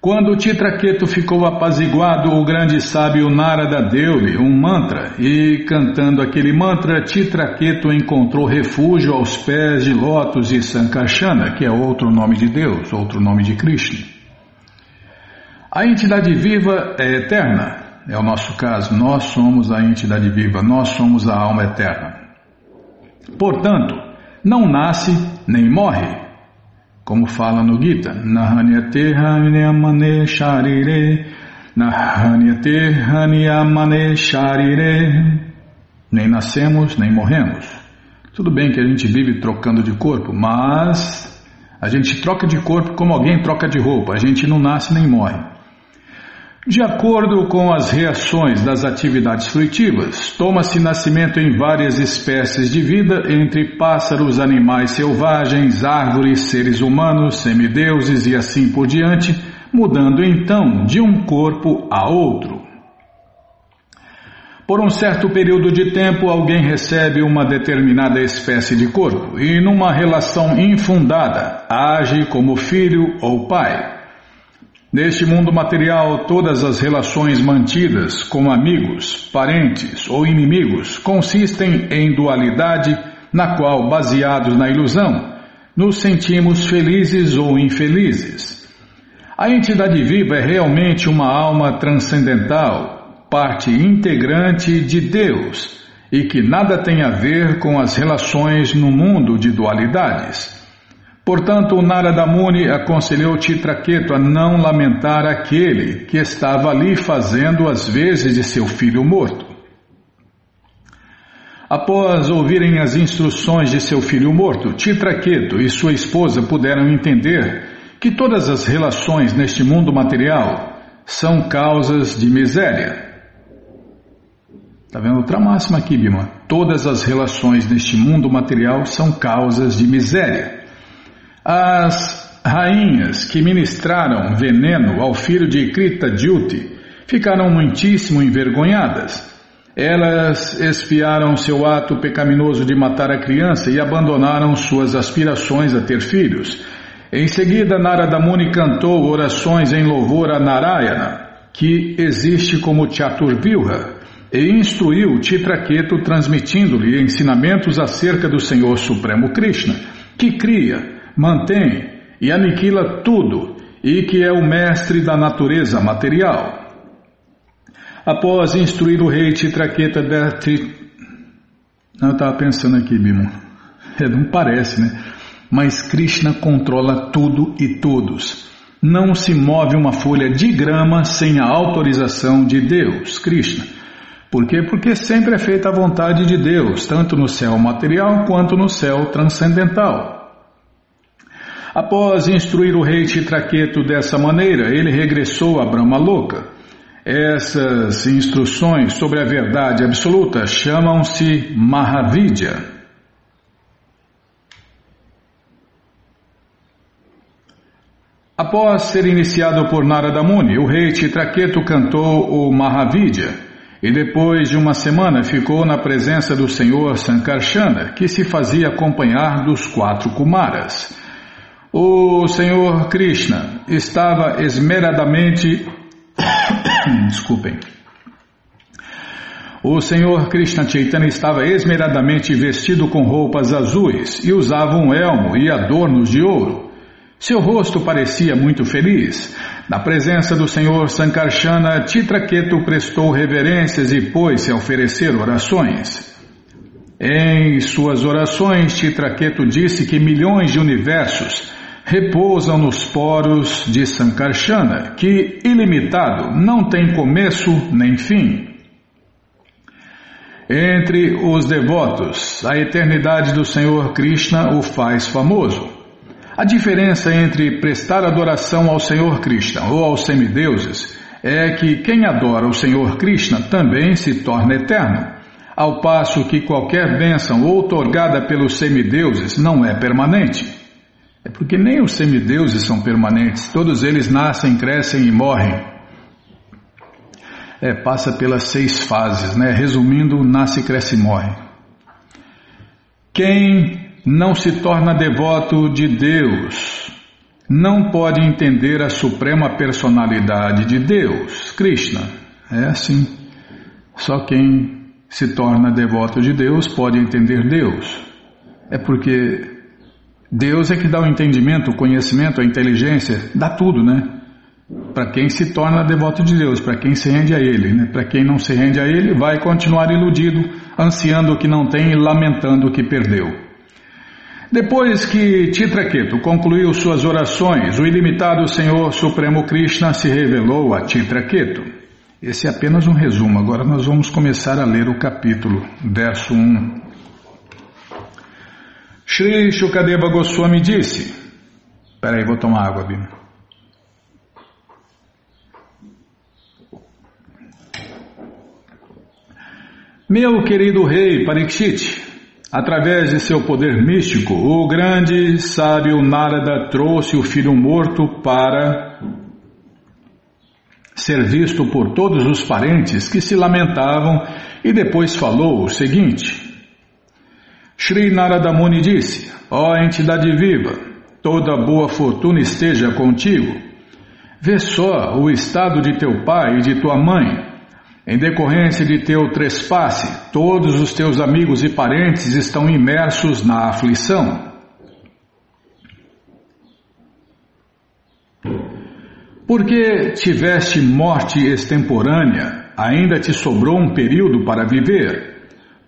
Quando Titraketu ficou apaziguado, o grande sábio Narada deu-lhe um mantra e, cantando aquele mantra, Titraketu encontrou refúgio aos pés de Lotus e Sankarsana, que é outro nome de Deus, outro nome de Krishna. A entidade viva é eterna, é o nosso caso, nós somos a entidade viva, nós somos a alma eterna. Portanto, não nasce nem morre, como fala no Gita, Nahanyate Hanyamane Sharire, Nahanyate Hanyamane Sharire, nem nascemos nem morremos. Tudo bem que a gente vive trocando de corpo, mas a gente troca de corpo como alguém troca de roupa, a gente não nasce nem morre. De acordo com as reações das atividades fruitivas, toma-se nascimento em várias espécies de vida, entre pássaros, animais selvagens, árvores, seres humanos, semideuses e assim por diante, mudando então de um corpo a outro. Por um certo período de tempo, alguém recebe uma determinada espécie de corpo e, numa relação infundada, age como filho ou pai. Neste mundo material, todas as relações mantidas com amigos, parentes ou inimigos consistem em dualidade, na qual, baseados na ilusão, nos sentimos felizes ou infelizes. A entidade viva é realmente uma alma transcendental, parte integrante de Deus e que nada tem a ver com as relações no mundo de dualidades. Portanto, Narada Muni aconselhou Titraketu a não lamentar aquele que estava ali fazendo as vezes de seu filho morto. Após ouvirem as instruções de seu filho morto, Titraketu e sua esposa puderam entender que todas as relações neste mundo material são causas de miséria. Está vendo outra máxima aqui, Bima? Todas as relações neste mundo material são causas de miséria. As rainhas que ministraram veneno ao filho de Krita Dyuti ficaram muitíssimo envergonhadas. Elas espiaram seu ato pecaminoso de matar a criança e abandonaram suas aspirações a ter filhos. Em seguida, Narada Muni cantou orações em louvor a Narayana, que existe como Chaturvilha, e instruiu Titraketu transmitindo-lhe ensinamentos acerca do Senhor Supremo Krishna, que cria, mantém e aniquila tudo e que é o mestre da natureza material. Após instruir o rei Titraqueta Berti. Eu estava pensando aqui, Bimo. É, não parece, né? Mas Krishna controla tudo e todos. não se move uma folha de grama sem a autorização de Deus, Krishna. Por quê? Porque sempre é feita a vontade de Deus, tanto no céu material quanto no céu transcendental. Após instruir o rei Chitraketu dessa maneira, ele regressou a Brahma Loka. Essas instruções sobre a verdade absoluta chamam-se Mahavidya. Após ser iniciado por Narada Muni, o rei Chitraketu cantou o Mahavidya e depois de uma semana ficou na presença do senhor Sankarsana, que se fazia acompanhar dos quatro Kumaras. O senhor Krishna estava esmeradamente. Desculpem. O senhor Krishna Chaitanya estava esmeradamente vestido com roupas azuis e usava um elmo e adornos de ouro. Seu rosto parecia muito feliz. Na presença do Senhor Sankarsana, Titraketu prestou reverências e pôs-se a oferecer orações. Em suas orações, Titraketu disse que milhões de universos repousam nos poros de Sankarsana, que, ilimitado, não tem começo nem fim. Entre os devotos, a eternidade do Senhor Krishna o faz famoso. A diferença entre prestar adoração ao Senhor Krishna ou aos semideuses é que quem adora o Senhor Krishna também se torna eterno, ao passo que qualquer bênção outorgada pelos semideuses não é permanente. É porque nem os semideuses são permanentes, todos eles nascem, crescem e morrem. É, passa pelas seis fases, né? Resumindo, nasce, cresce e morre. Quem não se torna devoto de Deus, não pode entender a suprema personalidade de Deus, Krishna. É assim. Só quem se torna devoto de Deus pode entender Deus. É porque Deus é que dá o entendimento, o conhecimento, a inteligência, dá tudo, né? Para quem se torna devoto de Deus, para quem se rende a Ele, né? Para quem não se rende a Ele, vai continuar iludido, ansiando o que não tem e lamentando o que perdeu. Depois que Titraketu concluiu suas orações, o ilimitado Senhor Supremo Krishna se revelou a Titraketu. Esse é apenas um resumo, agora nós vamos começar a ler o capítulo, verso 1. Shri Shukadeva Goswami disse: Peraí, vou tomar água, Bima. Meu querido rei Parikshit, Através de seu poder místico, o grande sábio Narada trouxe o filho morto para ser visto por todos os parentes que se lamentavam e depois falou o seguinte: Sri Narada Muni disse: Ó oh, entidade viva, toda boa fortuna esteja contigo. Vê só o estado de teu pai e de tua mãe em decorrência de teu trespasse, todos os teus amigos e parentes estão imersos na aflição. Porque tiveste morte extemporânea, ainda te sobrou um período para viver.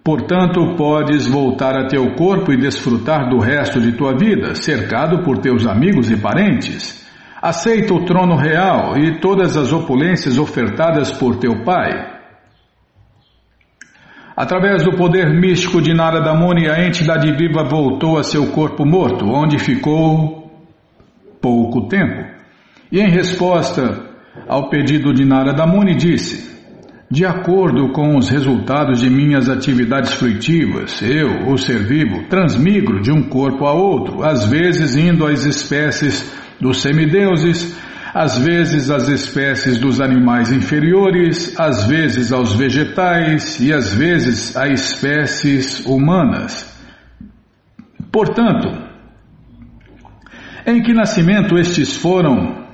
Portanto, podes voltar a teu corpo e desfrutar do resto de tua vida, cercado por teus amigos e parentes. Aceita o trono real e todas as opulências ofertadas por teu pai. Através do poder místico de Narada Muni, a entidade viva voltou a seu corpo morto, onde ficou pouco tempo. E em resposta ao pedido de Narada Muni, disse: De acordo com os resultados de minhas atividades fruitivas, eu, o ser vivo, transmigro de um corpo a outro, às vezes indo às espécies dos semideuses, às vezes às espécies dos animais inferiores, às vezes aos vegetais e às vezes a espécies humanas. Portanto, em que nascimento estes foram?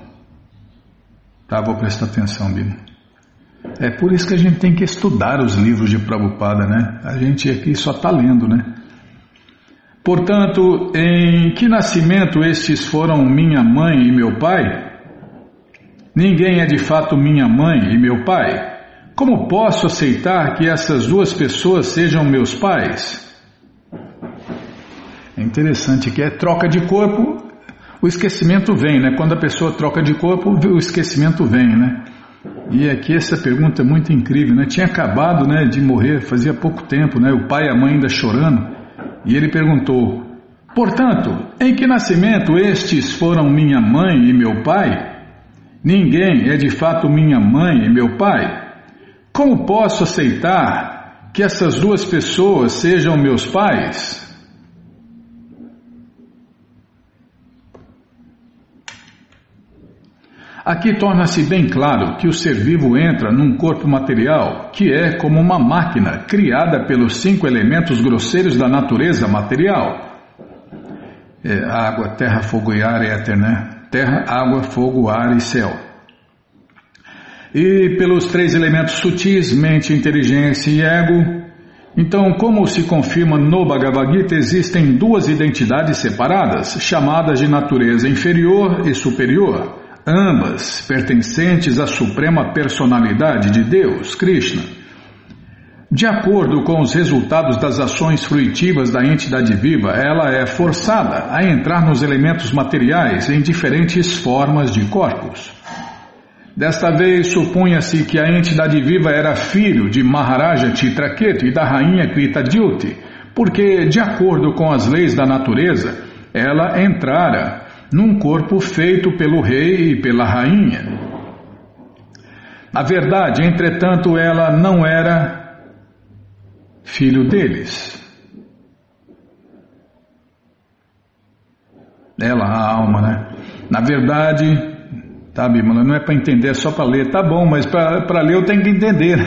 Tá, vou prestar atenção, Bino. É por isso que a gente tem que estudar os livros de Prabhupada, né? A gente aqui só está lendo, né? Portanto, em que nascimento estes foram minha mãe e meu pai? Ninguém é de fato minha mãe e meu pai. Como posso aceitar que essas duas pessoas sejam meus pais? É interessante que é troca de corpo. o esquecimento vem, né? Quando a pessoa troca de corpo, o esquecimento vem, né? E aqui essa pergunta é muito incrível, né? Tinha acabado, né, de morrer fazia pouco tempo, né? O pai e a mãe ainda chorando. E ele perguntou: Portanto, em que nascimento estes foram minha mãe e meu pai? Ninguém é de fato minha mãe e meu pai. Como posso aceitar que essas duas pessoas sejam meus pais? Aqui torna-se bem claro que o ser vivo entra num corpo material que é como uma máquina criada pelos cinco elementos grosseiros da natureza material. É, água, terra, fogo e ar, éter, né? Terra, água, fogo, ar e céu. E pelos três elementos sutis, mente, inteligência e ego. Então, como se confirma no Bhagavad Gita, existem duas identidades separadas, chamadas de natureza inferior e superior ambas pertencentes à suprema personalidade de Deus, Krishna. De acordo com os resultados das ações fruitivas da entidade viva, ela é forçada a entrar nos elementos materiais em diferentes formas de corpos. Desta vez, supunha-se que a entidade viva era filho de Maharaja Chitraketu e da rainha Krita Dyuti, porque, de acordo com as leis da natureza, ela entrara num corpo feito pelo rei e pela rainha. A verdade, entretanto, ela não era filho deles. Ela, a alma, né? Na verdade, tá, Bímola, não é para entender, é só para ler. Tá bom, mas para ler eu tenho que entender.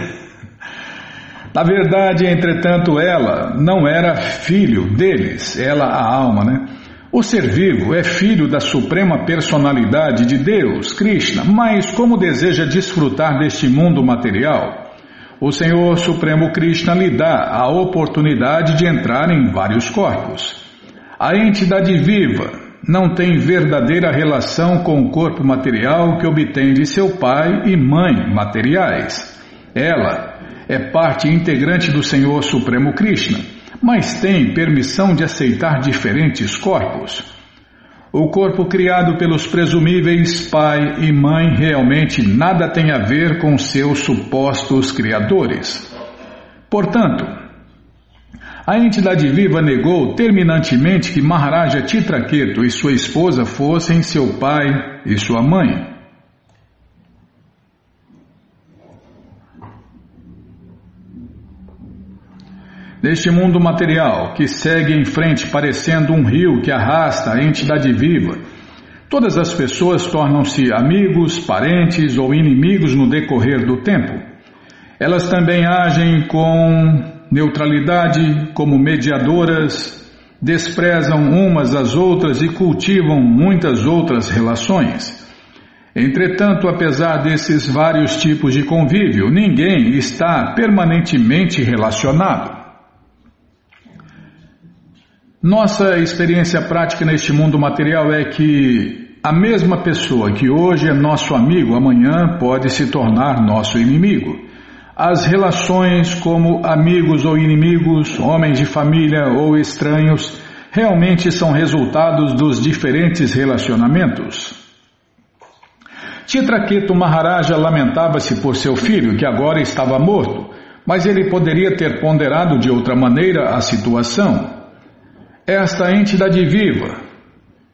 Na verdade, entretanto, ela não era filho deles, ela, a alma, né? O ser vivo é filho da suprema personalidade de Deus, Krishna, mas como deseja desfrutar deste mundo material, o Senhor Supremo Krishna lhe dá a oportunidade de entrar em vários corpos. A entidade viva não tem verdadeira relação com o corpo material que obtém de seu pai e mãe materiais. Ela é parte integrante do Senhor Supremo Krishna mas tem permissão de aceitar diferentes corpos. O corpo criado pelos presumíveis pai e mãe realmente nada tem a ver com seus supostos criadores. Portanto, a entidade viva negou terminantemente que Maharaja Titraketu e sua esposa fossem seu pai e sua mãe. Neste mundo material, que segue em frente parecendo um rio que arrasta a entidade viva, todas as pessoas tornam-se amigos, parentes ou inimigos no decorrer do tempo. Elas também agem com neutralidade, como mediadoras, desprezam umas às outras e cultivam muitas outras relações. Entretanto, apesar desses vários tipos de convívio, ninguém está permanentemente relacionado. Nossa experiência prática neste mundo material é que a mesma pessoa que hoje é nosso amigo, amanhã pode se tornar nosso inimigo. As relações como amigos ou inimigos, homens de família ou estranhos, realmente são resultados dos diferentes relacionamentos. Chitraketu Maharaja lamentava-se por seu filho, que agora estava morto, mas ele poderia ter ponderado de outra maneira a situação. Esta entidade viva,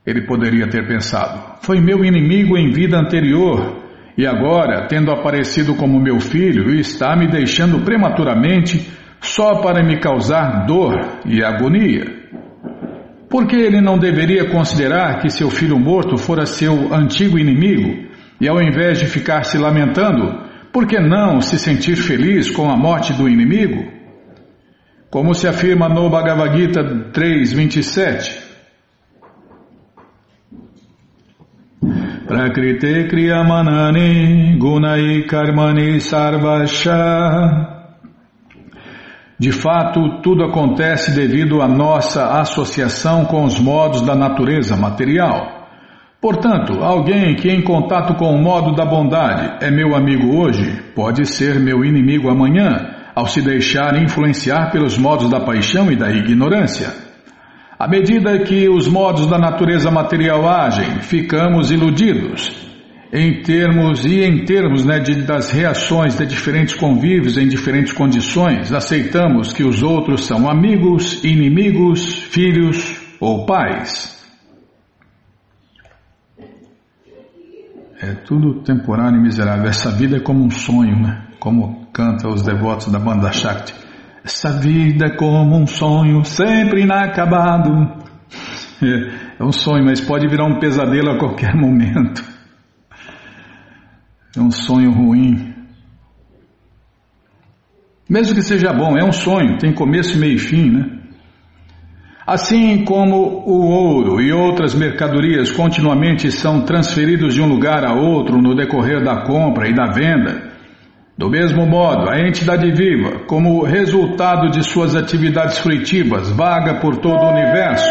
ele poderia ter pensado, foi meu inimigo em vida anterior e agora, tendo aparecido como meu filho, está me deixando prematuramente só para me causar dor e agonia. Por que ele não deveria considerar que seu filho morto fora seu antigo inimigo e, ao invés de ficar se lamentando, por que não se sentir feliz com a morte do inimigo? Como se afirma no Bhagavad Gita 3.27. Prakrite Kriyamanani Gunai Karmani Sarvasha. De fato, tudo acontece devido à nossa associação com os modos da natureza material. Portanto, alguém que em contato com o modo da bondade é meu amigo hoje, pode ser meu inimigo amanhã ao se deixar influenciar pelos modos da paixão e da ignorância. À medida que os modos da natureza material agem, ficamos iludidos em termos e em termos né, de, das reações de diferentes convívios em diferentes condições, aceitamos que os outros são amigos, inimigos, filhos ou pais. É tudo temporário e miserável. Essa vida é como um sonho, né? Como canta os devotos da banda Shakti. Essa vida é como um sonho, sempre inacabado. É, um sonho, mas pode virar um pesadelo a qualquer momento. É um sonho ruim. Mesmo que seja bom, é um sonho, tem começo, meio e fim, né? Assim como o ouro e outras mercadorias continuamente são transferidos de um lugar a outro no decorrer da compra e da venda, do mesmo modo, a entidade viva, como resultado de suas atividades fruitivas, vaga por todo o universo.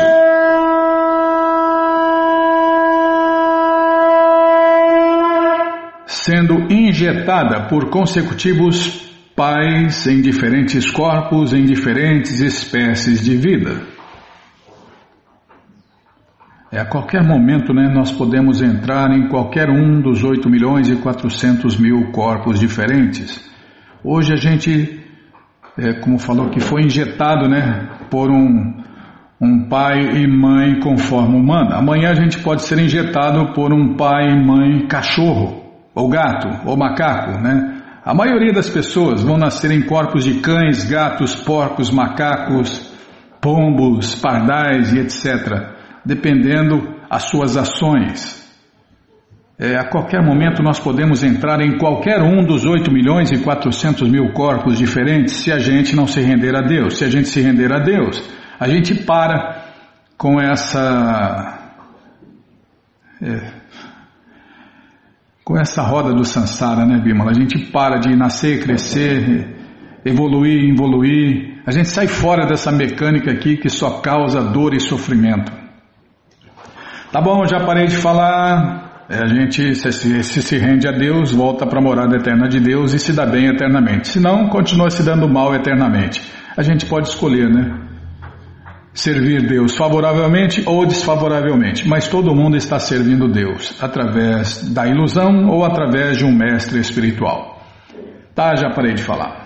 Sendo injetada por consecutivos pais em diferentes corpos, em diferentes espécies de vida. É, a qualquer momento né, nós podemos entrar em qualquer um dos 8 milhões e 400 mil corpos diferentes. Hoje a gente, é, como falou, que foi injetado né, por um, um pai e mãe com forma humana. Amanhã a gente pode ser injetado por um pai e mãe cachorro, ou gato, ou macaco. Né? A maioria das pessoas vão nascer em corpos de cães, gatos, porcos, macacos, pombos, pardais e etc dependendo as suas ações. É, a qualquer momento nós podemos entrar em qualquer um dos 8 milhões e 400 mil corpos diferentes se a gente não se render a Deus. Se a gente se render a Deus, a gente para com essa. É, com essa roda do Sansara, né, Bimala? A gente para de nascer, crescer, evoluir, evoluir. A gente sai fora dessa mecânica aqui que só causa dor e sofrimento. Tá bom, já parei de falar. É, a gente se, se, se rende a Deus, volta para a morada eterna de Deus e se dá bem eternamente. Se não, continua se dando mal eternamente. A gente pode escolher, né? Servir Deus favoravelmente ou desfavoravelmente, mas todo mundo está servindo Deus através da ilusão ou através de um mestre espiritual. Tá, já parei de falar.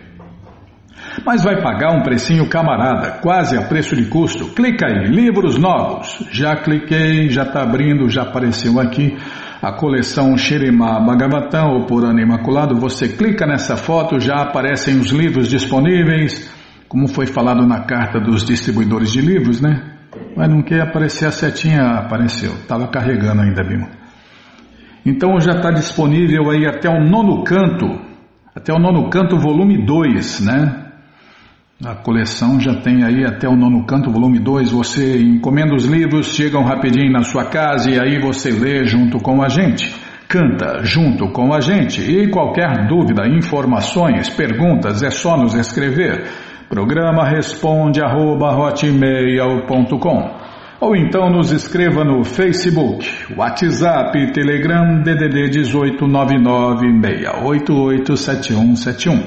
Mas vai pagar um precinho camarada, quase a preço de custo. Clica aí, livros novos. Já cliquei, já está abrindo, já apareceu aqui a coleção Shirima Bhagavatam, ou Purana Imaculado. Você clica nessa foto, já aparecem os livros disponíveis, como foi falado na carta dos distribuidores de livros, né? Mas não quer aparecer a setinha, apareceu. Estava carregando ainda, Bima. Então já está disponível aí até o nono canto, até o nono canto, volume 2, né? A coleção já tem aí até o nono canto, volume 2. Você encomenda os livros, chegam rapidinho na sua casa e aí você lê junto com a gente. Canta junto com a gente. E qualquer dúvida, informações, perguntas, é só nos escrever. Programa responde arroba, ou então nos escreva no Facebook, WhatsApp, Telegram, DDD 18 996887171.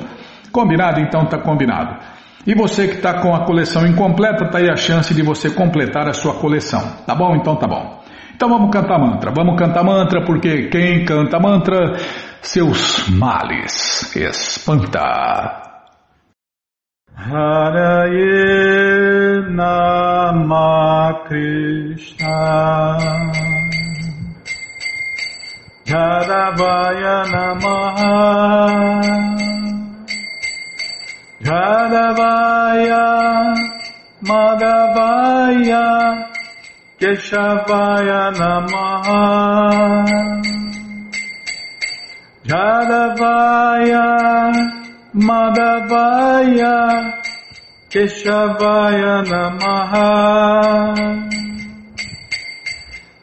Combinado? Então tá combinado. E você que está com a coleção incompleta, está aí a chance de você completar a sua coleção. Tá bom? Então tá bom. Então vamos cantar mantra. Vamos cantar mantra porque quem canta mantra, seus males espanta. Haraye Nama Krishna Yadavaya Namaha Radhavaya Madhavaya Keshavaya Namaha. Radhavaya Madhavaya Keshavaya Namaha.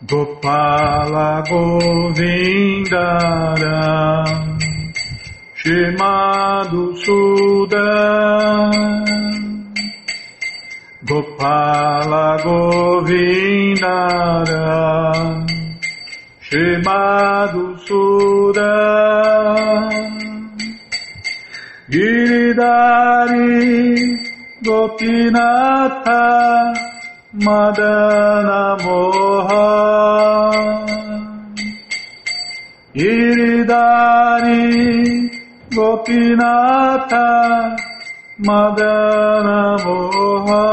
Gopala Govindara Shimadhusudan Gopala Govindara Suda, Giridari Gopinatha Madana Moha. Giridari Gopinatha Madana Moha.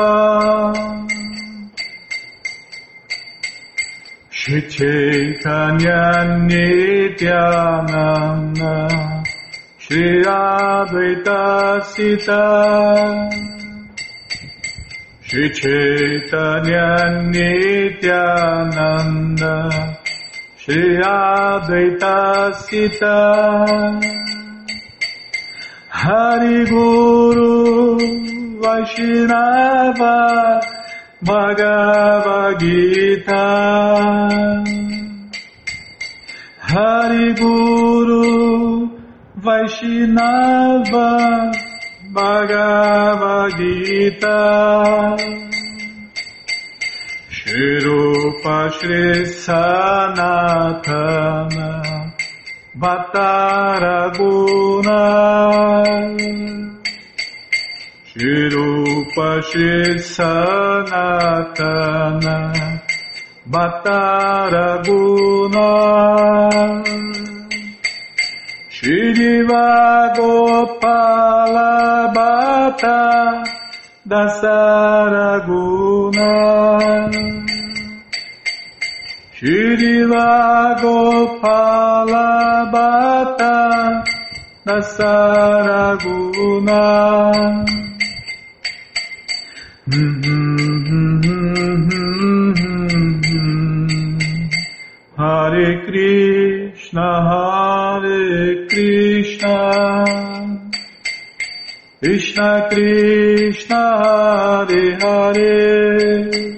Shri Chaitanya Nityananda. Shri Advaita Sita. Shri Chaitanya Nityananda. Shri Advaita Sita Hariguru Vaishnava Bhagavad Gita. Hariguru Vaishnava Bhagavad Gita. Shri Rupa Shri Sanatana. Vataraguna Shirupa Sanatana Vataraguna Shri Gopala Bata Dasaraguna. Shriva Gopala Bhatta Dasaraguna Hare Krishna Hare Krishna. Krishna Krishna Hare Hare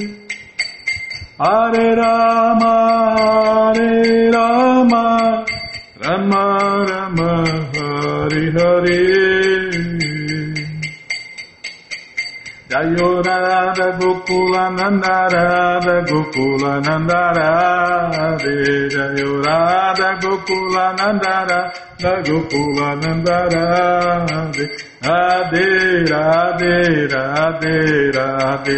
Hare Rama Hare Rama Rama Rama Hare Hare. Jayo Radha Gokula Nanda Radha Gokula Nanda Jayo Radha Gokula Nanda Radha Radhe Radhe Radhe Radhe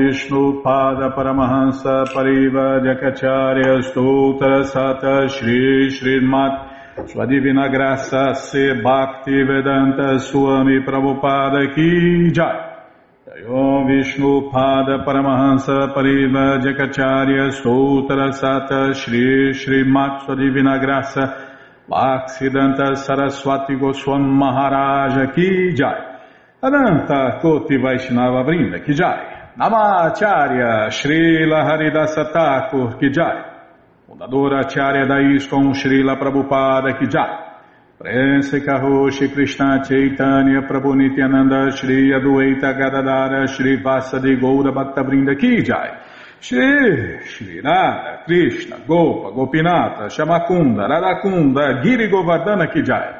Vishnu Pada Paramahansa Pariva Jakacharya Stoutra Sata Shri Srimat Sua Divina Graça Se Bhakti Vedanta Swami Prabhupada Ki Jai. Om Vishnu Pada Paramahansa Pariva Jakacharya Sutra Sata Shri Shri Matsu Divina Graça Bhaksidanta Saraswati Goswam Maharaja Ki Jai. Ananta Koti Vaishnava Brinda Ki Jai Namacharya Srila Haridasa Thakur Ki Jai. Fundadora Acharya da ISKCON Srila Prabhupada Ki Jai. Prense Karoshi Krishna Chaitanya Prabhu Nityananda Shri Adueta Gadadara Shri Vasadi Goura Bhaktavrinda Ki Jai. Shri Shri Radha Krishna Gopa Gopinata Shamakunda Radakunda Giri Govardhana Ki Jai